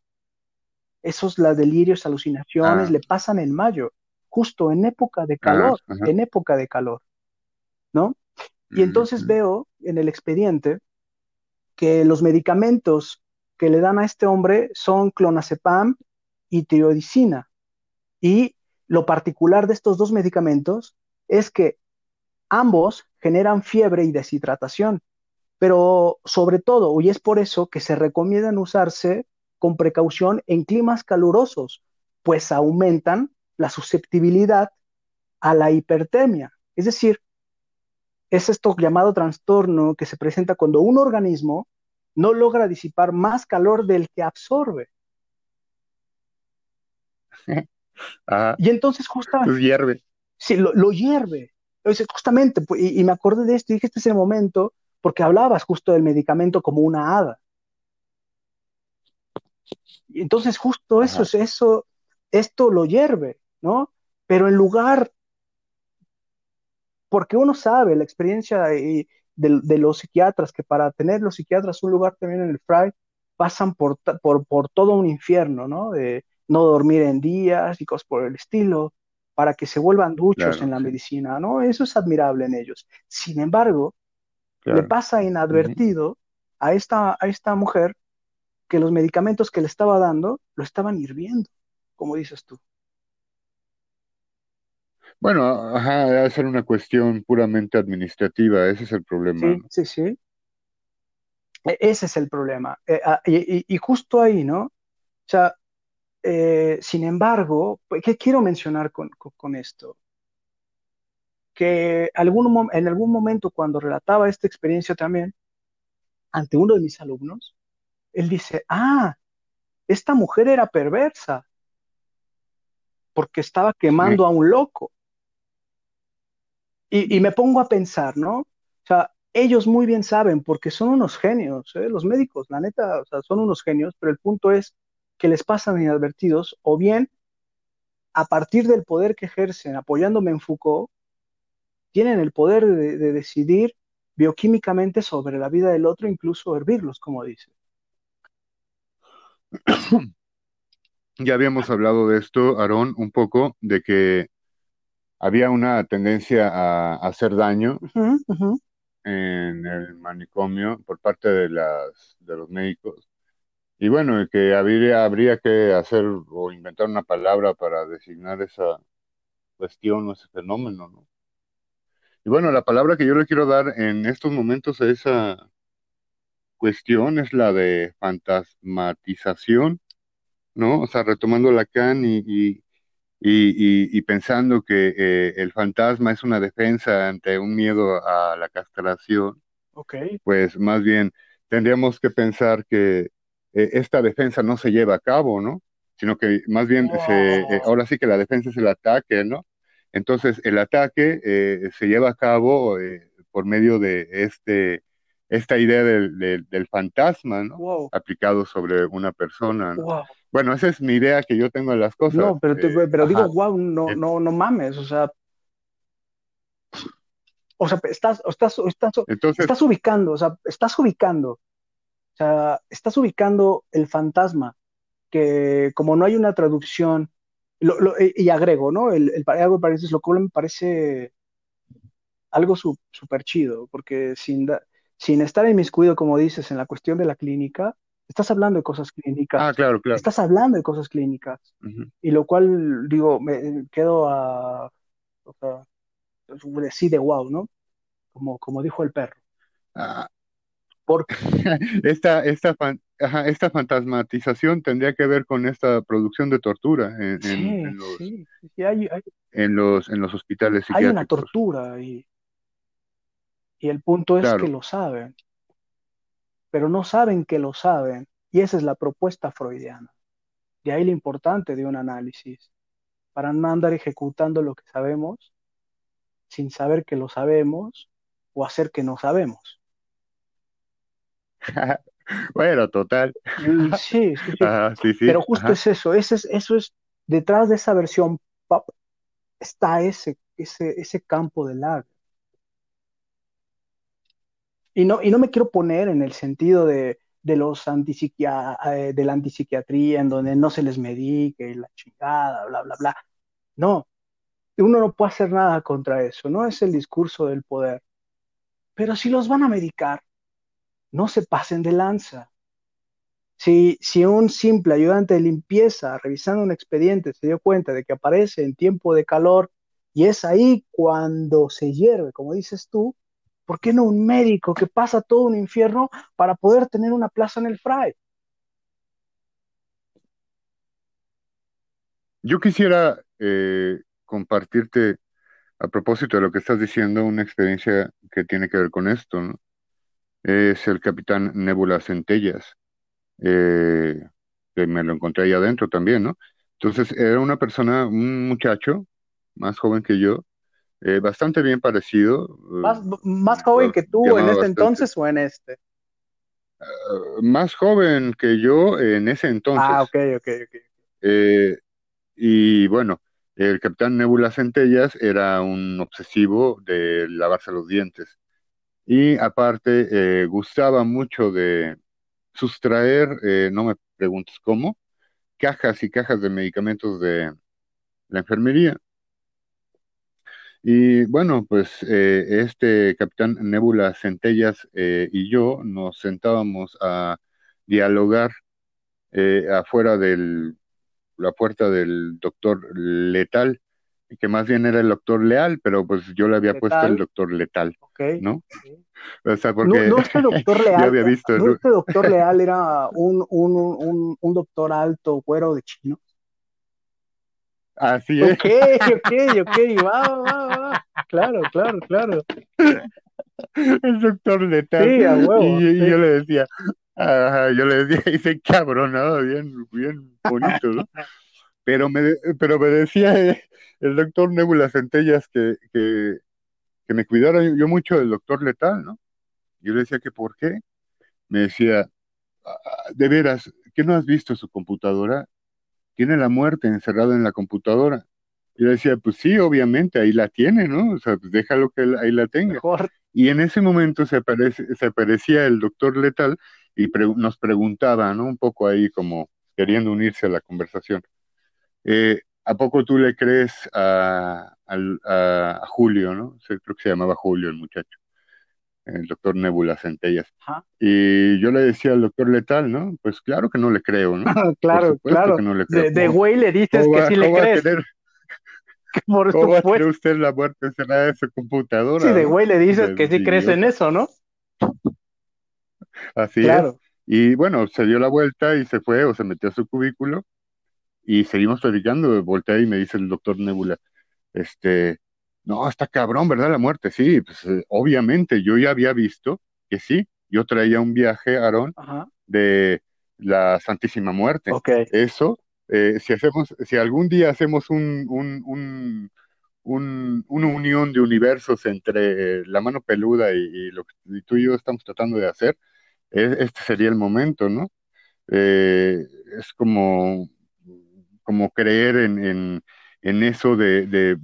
Esos las delirios, alucinaciones Ah, le pasan en mayo, justo en época de ah, calor, en época de calor, ¿no? Y entonces ujú, veo en el expediente que los medicamentos que le dan a este hombre son clonazepam y tiroidicina. Y lo particular de estos dos medicamentos es que ambos generan fiebre y deshidratación, pero sobre todo, y es por eso que se recomiendan usarse con precaución en climas calurosos, pues aumentan la susceptibilidad a la hipertermia. Es decir, es esto llamado trastorno que se presenta cuando un organismo no logra disipar más calor del que absorbe. *laughs* Ajá. Y entonces justamente, hierve. si lo, lo hierve. Entonces, justamente, pues, y, y, me acordé de esto y dije, este es el momento, porque hablabas justo del medicamento como una hada. Y entonces, justo eso Ajá. es eso, esto lo hierve, ¿no? Pero en lugar, porque uno sabe la experiencia de, de, de los psiquiatras, que para tener los psiquiatras un lugar también en el Fry, pasan por, por, por todo un infierno, ¿no? De no dormir en días y cosas por el estilo para que se vuelvan duchos Claro, en la sí, medicina, ¿no? Eso es admirable en ellos. Sin embargo, le pasa inadvertido a esta, a esta mujer que los medicamentos que le estaba dando lo estaban hirviendo, como dices tú. Bueno, ajá, debe ser una cuestión puramente administrativa, ese es el problema, Sí, ¿no? sí, sí. E- Ese es el problema. Eh, y, y- y justo ahí, ¿no? O sea, eh, sin embargo, pues, ¿qué quiero mencionar con, con- con esto? Que algún, en algún momento cuando relataba esta experiencia también ante uno de mis alumnos, él dice, ah, esta mujer era perversa porque estaba quemando a un loco. Y, y me pongo a pensar, ¿no? O sea, ellos muy bien saben porque son unos genios, ¿eh? Los médicos, la neta, o sea, son unos genios, pero el punto es que les pasan inadvertidos o bien a partir del poder que ejercen apoyándome en Foucault, tienen el poder de, de decidir bioquímicamente sobre la vida del otro, incluso hervirlos, como dice. *coughs* Ya habíamos hablado de esto, Aarón, un poco, de que había una tendencia a, a hacer daño en el manicomio por parte de las de los médicos. Y bueno, que habría, habría que hacer o inventar una palabra para designar esa cuestión o ese fenómeno, ¿no? Y bueno, la palabra que yo le quiero dar en estos momentos a esa cuestión es la de fantasmatización ¿no? O sea, retomando Lacan y, y, y, y pensando que eh, el fantasma es una defensa ante un miedo a la castración, Ok. pues más bien tendríamos que pensar que eh, esta defensa no se lleva a cabo, ¿no? Sino que más bien se, eh, ahora sí que la defensa es el ataque, ¿no? Entonces el ataque eh, se lleva a cabo por medio de este, esta idea del, del- del fantasma, ¿no? Wow, Aplicado sobre una persona, ¿no? wow. Bueno, esa es mi idea que yo tengo de las cosas. No, pero, te- pero digo, wow, no, no, no mames, o sea, o sea, estás, estás, estás, Entonces, estás ubicando, o sea, estás ubicando, o sea, estás ubicando el fantasma, que como no hay una traducción, lo- lo- y y agrego, ¿no? El, el, algo paréntesis, lo cual me parece algo su- súper chido, porque sin, da- sin estar inmiscuido, como dices, en la cuestión de la clínica, estás hablando de cosas clínicas, ah, claro, claro. estás hablando de cosas clínicas, y lo cual, digo, me quedo a, o sea, sí de wow, ¿no? Como, como dijo el perro. Ah, Porque, *laughs* esta, esta, fan- ajá, esta fantasmatización tendría que ver con esta producción de tortura en, sí, en los, sí, sí, hay, hay, en los, en los hospitales hay una tortura y, y el punto es que lo saben, pero no saben que lo saben, y esa es la propuesta freudiana. De ahí lo importante de un análisis, para no andar ejecutando lo que sabemos sin saber que lo sabemos o hacer que no sabemos. *laughs* Bueno, total. Y *laughs* sí, sí, sí. Ajá, sí, sí. Pero justo Ajá. es eso, ese es, eso es, detrás de esa versión pop está ese, ese, ese campo del arte. Y no, y no me quiero poner en el sentido de, de los antipsiquia, eh, de la antipsiquiatría, en donde no se les medique, la chingada, bla, bla, bla. No, uno no puede hacer nada contra eso, no es el discurso del poder. Pero si los van a medicar, no se pasen de lanza. Si, si un simple ayudante de limpieza, revisando un expediente, se dio cuenta de que aparece en tiempo de calor y es ahí cuando se hierve, como dices tú, ¿por qué no un médico que pasa todo un infierno para poder tener una plaza en el Fray? Yo quisiera eh, compartirte, a propósito de lo que estás diciendo, una experiencia que tiene que ver con esto, ¿no? Es el capitán Nebula Centellas, eh, que me lo encontré ahí adentro también, ¿no? Entonces, era una persona, un muchacho, más joven que yo, eh, bastante bien parecido, ¿Más, eh, más joven que tú en este bastante, entonces o en este? eh, más joven que yo en ese Ah, entonces. ok, ok, ok. Eh, y bueno, el capitán Nebula Centellas era un obsesivo de lavarse los dientes. Y aparte, eh, gustaba mucho de sustraer, eh, no me preguntes cómo, cajas y cajas de medicamentos de la enfermería. Y bueno, pues eh, este capitán Nebula Centellas y yo nos sentábamos a dialogar afuera de la puerta del doctor Letal, que más bien era el doctor Leal, pero pues yo le había puesto el doctor Letal, ok. ¿no? O sea, porque no este doctor *laughs* yo Leal, había visto, no este doctor Leal era un, un, un, un doctor alto, güero de chino. Así es, Ok, ok, ok, va, va, va. Claro, claro, claro. el doctor Letal. Sí, a huevo, Y, yo le decía, ajá, yo le decía, ese cabrón, ¿no? Bien, bien bonito, ¿no? Pero me, pero me decía eh, el doctor Nebula Centellas que, que, que me cuidara yo mucho del doctor Letal, ¿no? Yo le decía que por qué. Me decía, "Ah, de veras, ¿qué no has visto su computadora? Tiene la muerte encerrada en la computadora. Y yo decía, pues sí, obviamente, ahí la tiene, ¿no? O sea, pues déjalo que ahí la tenga. Mejor. Y en ese momento se aparece, se aparecía el doctor Letal y pre- nos preguntaba, ¿no? Un poco ahí como queriendo unirse a la conversación. Eh, ¿a poco tú le crees a, a- a Julio, ¿no? Sí, creo que se llamaba Julio el muchacho, el doctor Nebula Centellas. Ajá. Y yo le decía al doctor Letal, ¿no? Pues claro que no le creo, ¿no? *laughs* Claro, claro. que no le creo. De, de ¿Cómo, güey le dices que va, sí le cómo va a crees. tener, *laughs* Por cómo va a tener usted la muerte encerrada en su Sí, computadora, de ¿no? güey le dices De, que sí de crees en eso, ¿no? Así es. Y bueno, se dio la vuelta y se fue o se metió a su cubículo y seguimos platicando, volteé y me dice el doctor Nebula, este, no, está cabrón, ¿verdad? La muerte, sí, pues eh, obviamente yo ya había visto que sí, yo traía un viaje, Aarón, de la Santísima Muerte. Eso, eh, si hacemos, si algún día hacemos un, un, un, una unión de universos entre la mano peluda y, lo que tú y yo estamos tratando de hacer, e, este sería el momento, ¿no? Eh, es como, como creer en, en, eso de,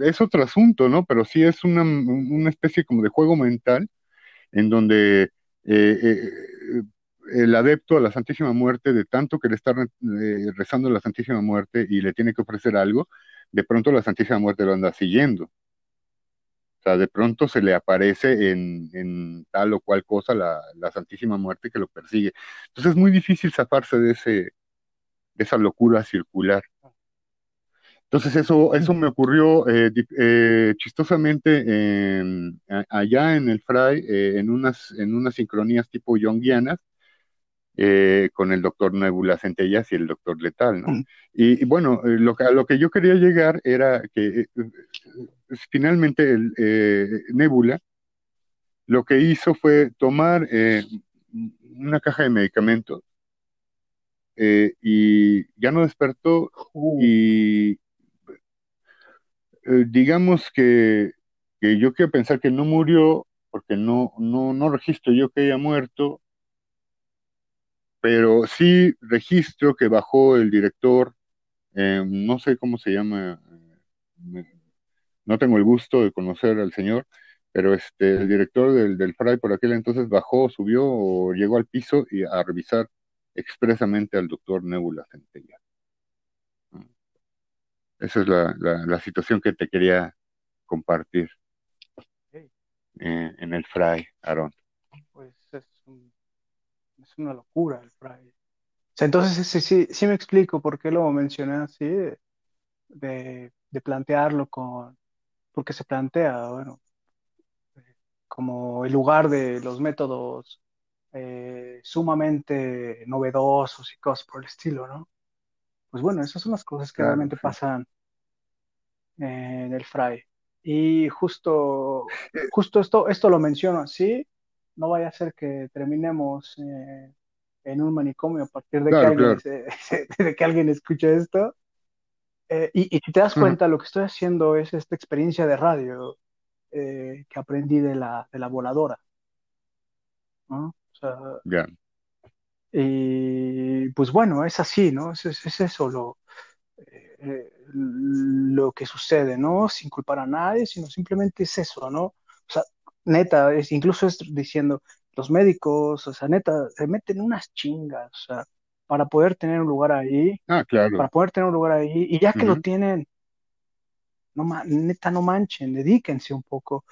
Es otro asunto, ¿no? Pero sí es una, una especie como de juego mental en donde eh, eh, el adepto a la Santísima Muerte, de tanto que le está rezando a la Santísima Muerte y le tiene que ofrecer algo, de pronto la Santísima Muerte lo anda siguiendo. O sea, de pronto se le aparece en, tal o cual cosa la, Santísima Muerte que lo persigue. Entonces es muy difícil zafarse de, ese, esa locura circular. Entonces eso, eso me ocurrió eh, eh, chistosamente allá en el Fray, eh, en, unas, en unas sincronías tipo yonguianas, con el doctor Nebula Centellas y el doctor Letal, ¿no? Y, bueno, lo, a lo que yo quería llegar era que finalmente el, Nebula lo que hizo fue tomar una caja de medicamentos eh, y ya no despertó uh. y digamos que, yo quiero pensar que no murió porque no, no, no registro yo que haya muerto, pero sí registro que bajó el director, no sé cómo se llama, no tengo el gusto de conocer al señor, pero este, el director del, del Fray por aquel entonces bajó, subió o llegó al piso y a revisar expresamente al doctor Nebula Centella. Esa es la, la, situación que te quería compartir eh, en el Fray, Aarón. Pues es, es, una locura el Fray. entonces sí, sí, sí me explico por qué lo mencioné así, de, de plantearlo con, porque se plantea, bueno, como el lugar de los métodos eh, sumamente novedosos y cosas por el estilo, ¿no? Pues bueno, esas son las cosas que realmente pasan en el fray. Y justo, justo esto, esto lo menciono así, no vaya a ser que terminemos eh, en un manicomio a partir de, que, alguien, *laughs* de que alguien escuche esto. Eh, y, si te das cuenta, lo que estoy haciendo es esta experiencia de radio eh, que aprendí de la, de la voladora. ¿no? Y pues bueno, es así, ¿no? Es, es, eso lo, eh, lo que sucede, ¿no? Sin culpar a nadie, sino simplemente es eso, ¿no? O sea, neta, es, incluso es diciendo, los médicos, o sea, neta, se meten unas chingas, o sea, para poder tener un lugar ahí. Ah, claro. Para poder tener un lugar ahí. Y ya que lo tienen, no, neta, no manchen, dedíquense un poco.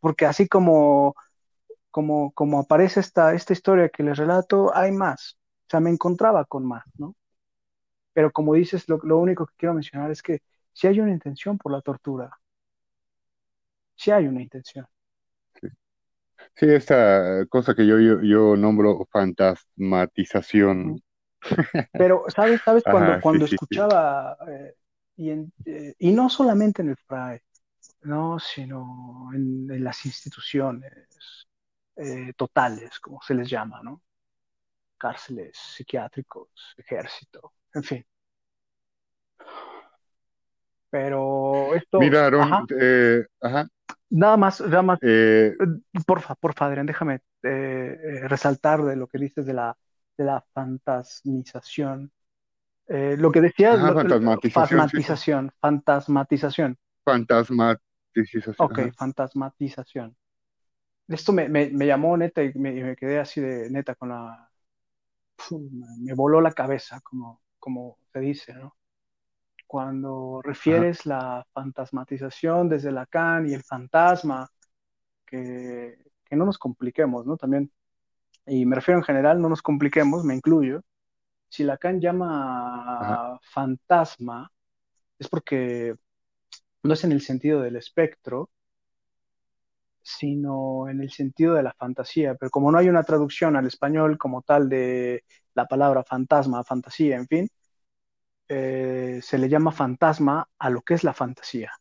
Porque así como, como, como aparece esta, esta historia que les relato, hay más. O sea, me encontraba con más, ¿no? Pero como dices, lo, único que quiero mencionar es que si hay una intención por la tortura, si hay una intención. Sí. esta cosa que yo, yo, nombro fantasmatización pero, ¿sabes? ¿Sabes? Cuando, cuando escuchaba, eh, y, eh, y, no solamente en el FRAE, ¿no? sino en, las instituciones eh, totales, como se les llama, ¿no? Cárceles psiquiátricos, ejército, en fin. Pero esto... Miraron, ajá. Nada más, nada más, porfa, porfa, Adrián, déjame resaltar de lo que dices de la de la fantasmización. Eh, lo que decía ah, fantasmatización. Fantasmatización, fantasmatización. Ok, fantasmatización. Esto me, llamó neta y me, quedé así de neta con la... me voló la cabeza, como, como se dice, ¿no? Cuando refieres la fantasmatización desde Lacan y el fantasma, que, que no nos compliquemos, ¿no? También y me refiero en general, no nos compliquemos, me incluyo, si Lacan llama fantasma, es porque no es en el sentido del espectro, sino en el sentido de la fantasía. Pero como no hay una traducción al español como tal de la palabra fantasma, fantasía, en fin, eh, se le llama fantasma a lo que es la fantasía.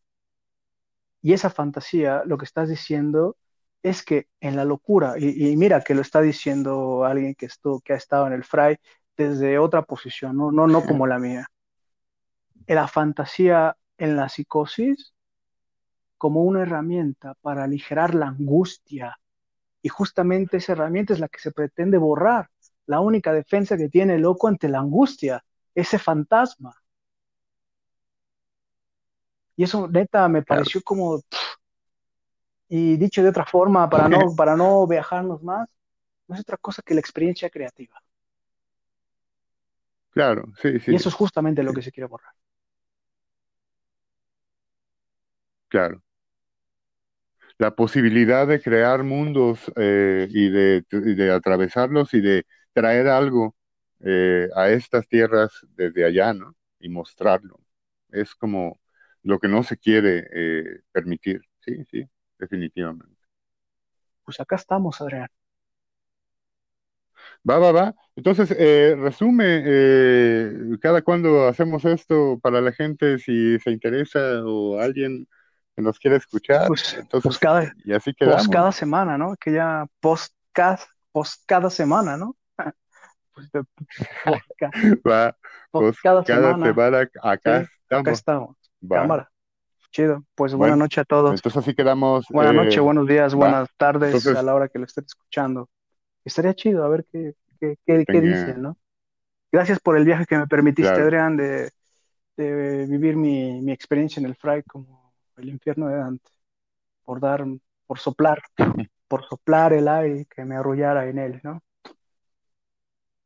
Y esa fantasía, lo que estás diciendo es que en la locura, y, mira que lo está diciendo alguien que, estuvo, que ha estado en el fray desde otra posición, no, no, no como la mía. La fantasía en la psicosis como una herramienta para aligerar la angustia. Y justamente esa herramienta es la que se pretende borrar. La única defensa que tiene el loco ante la angustia, ese fantasma. Y eso neta me pareció como... Y dicho de otra forma, para no, para no viajarnos más, no es otra cosa que la experiencia creativa. Claro, sí, sí. Y eso es justamente lo que se quiere borrar. Claro. La posibilidad de crear mundos eh, y, de, atravesarlos y de traer algo eh, a estas tierras desde allá, ¿no? Y mostrarlo. Es como lo que no se quiere eh, permitir. Sí, sí, definitivamente. Pues acá estamos, Adrián. Va, va, va. Entonces, eh, resume, eh, cada cuando hacemos esto para la gente, si se interesa o alguien que nos quiere escuchar, pues, entonces, pues cada, y así quedamos. cada semana, ¿no? Que ya post cada, post cada semana, ¿no? *laughs* pues *laughs* va, post cada, semana, acá, estamos. Cámara. Chido. Pues buena noche a todos. Entonces así quedamos. Buenas eh, noches, buenos días, buenas tardes a la hora que lo estén escuchando. Estaría chido a ver qué, qué, qué, dicen, ¿no? Gracias por el viaje que me permitiste, Adrián, de, de vivir mi, mi, experiencia en el Fray como el infierno de Dante. Por dar, por soplar, *laughs* por soplar el aire que me arrullara en él, ¿no?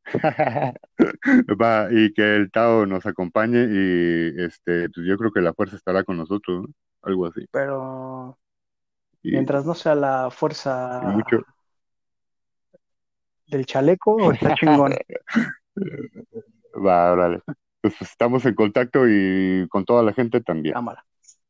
*laughs* y que el Tao nos acompañe y este, pues yo creo que la fuerza estará con nosotros, algo así. Pero mientras no sea la fuerza del chaleco, está chingón. *laughs* Va, órale. Pues estamos en contacto y con toda la gente también. Cámara.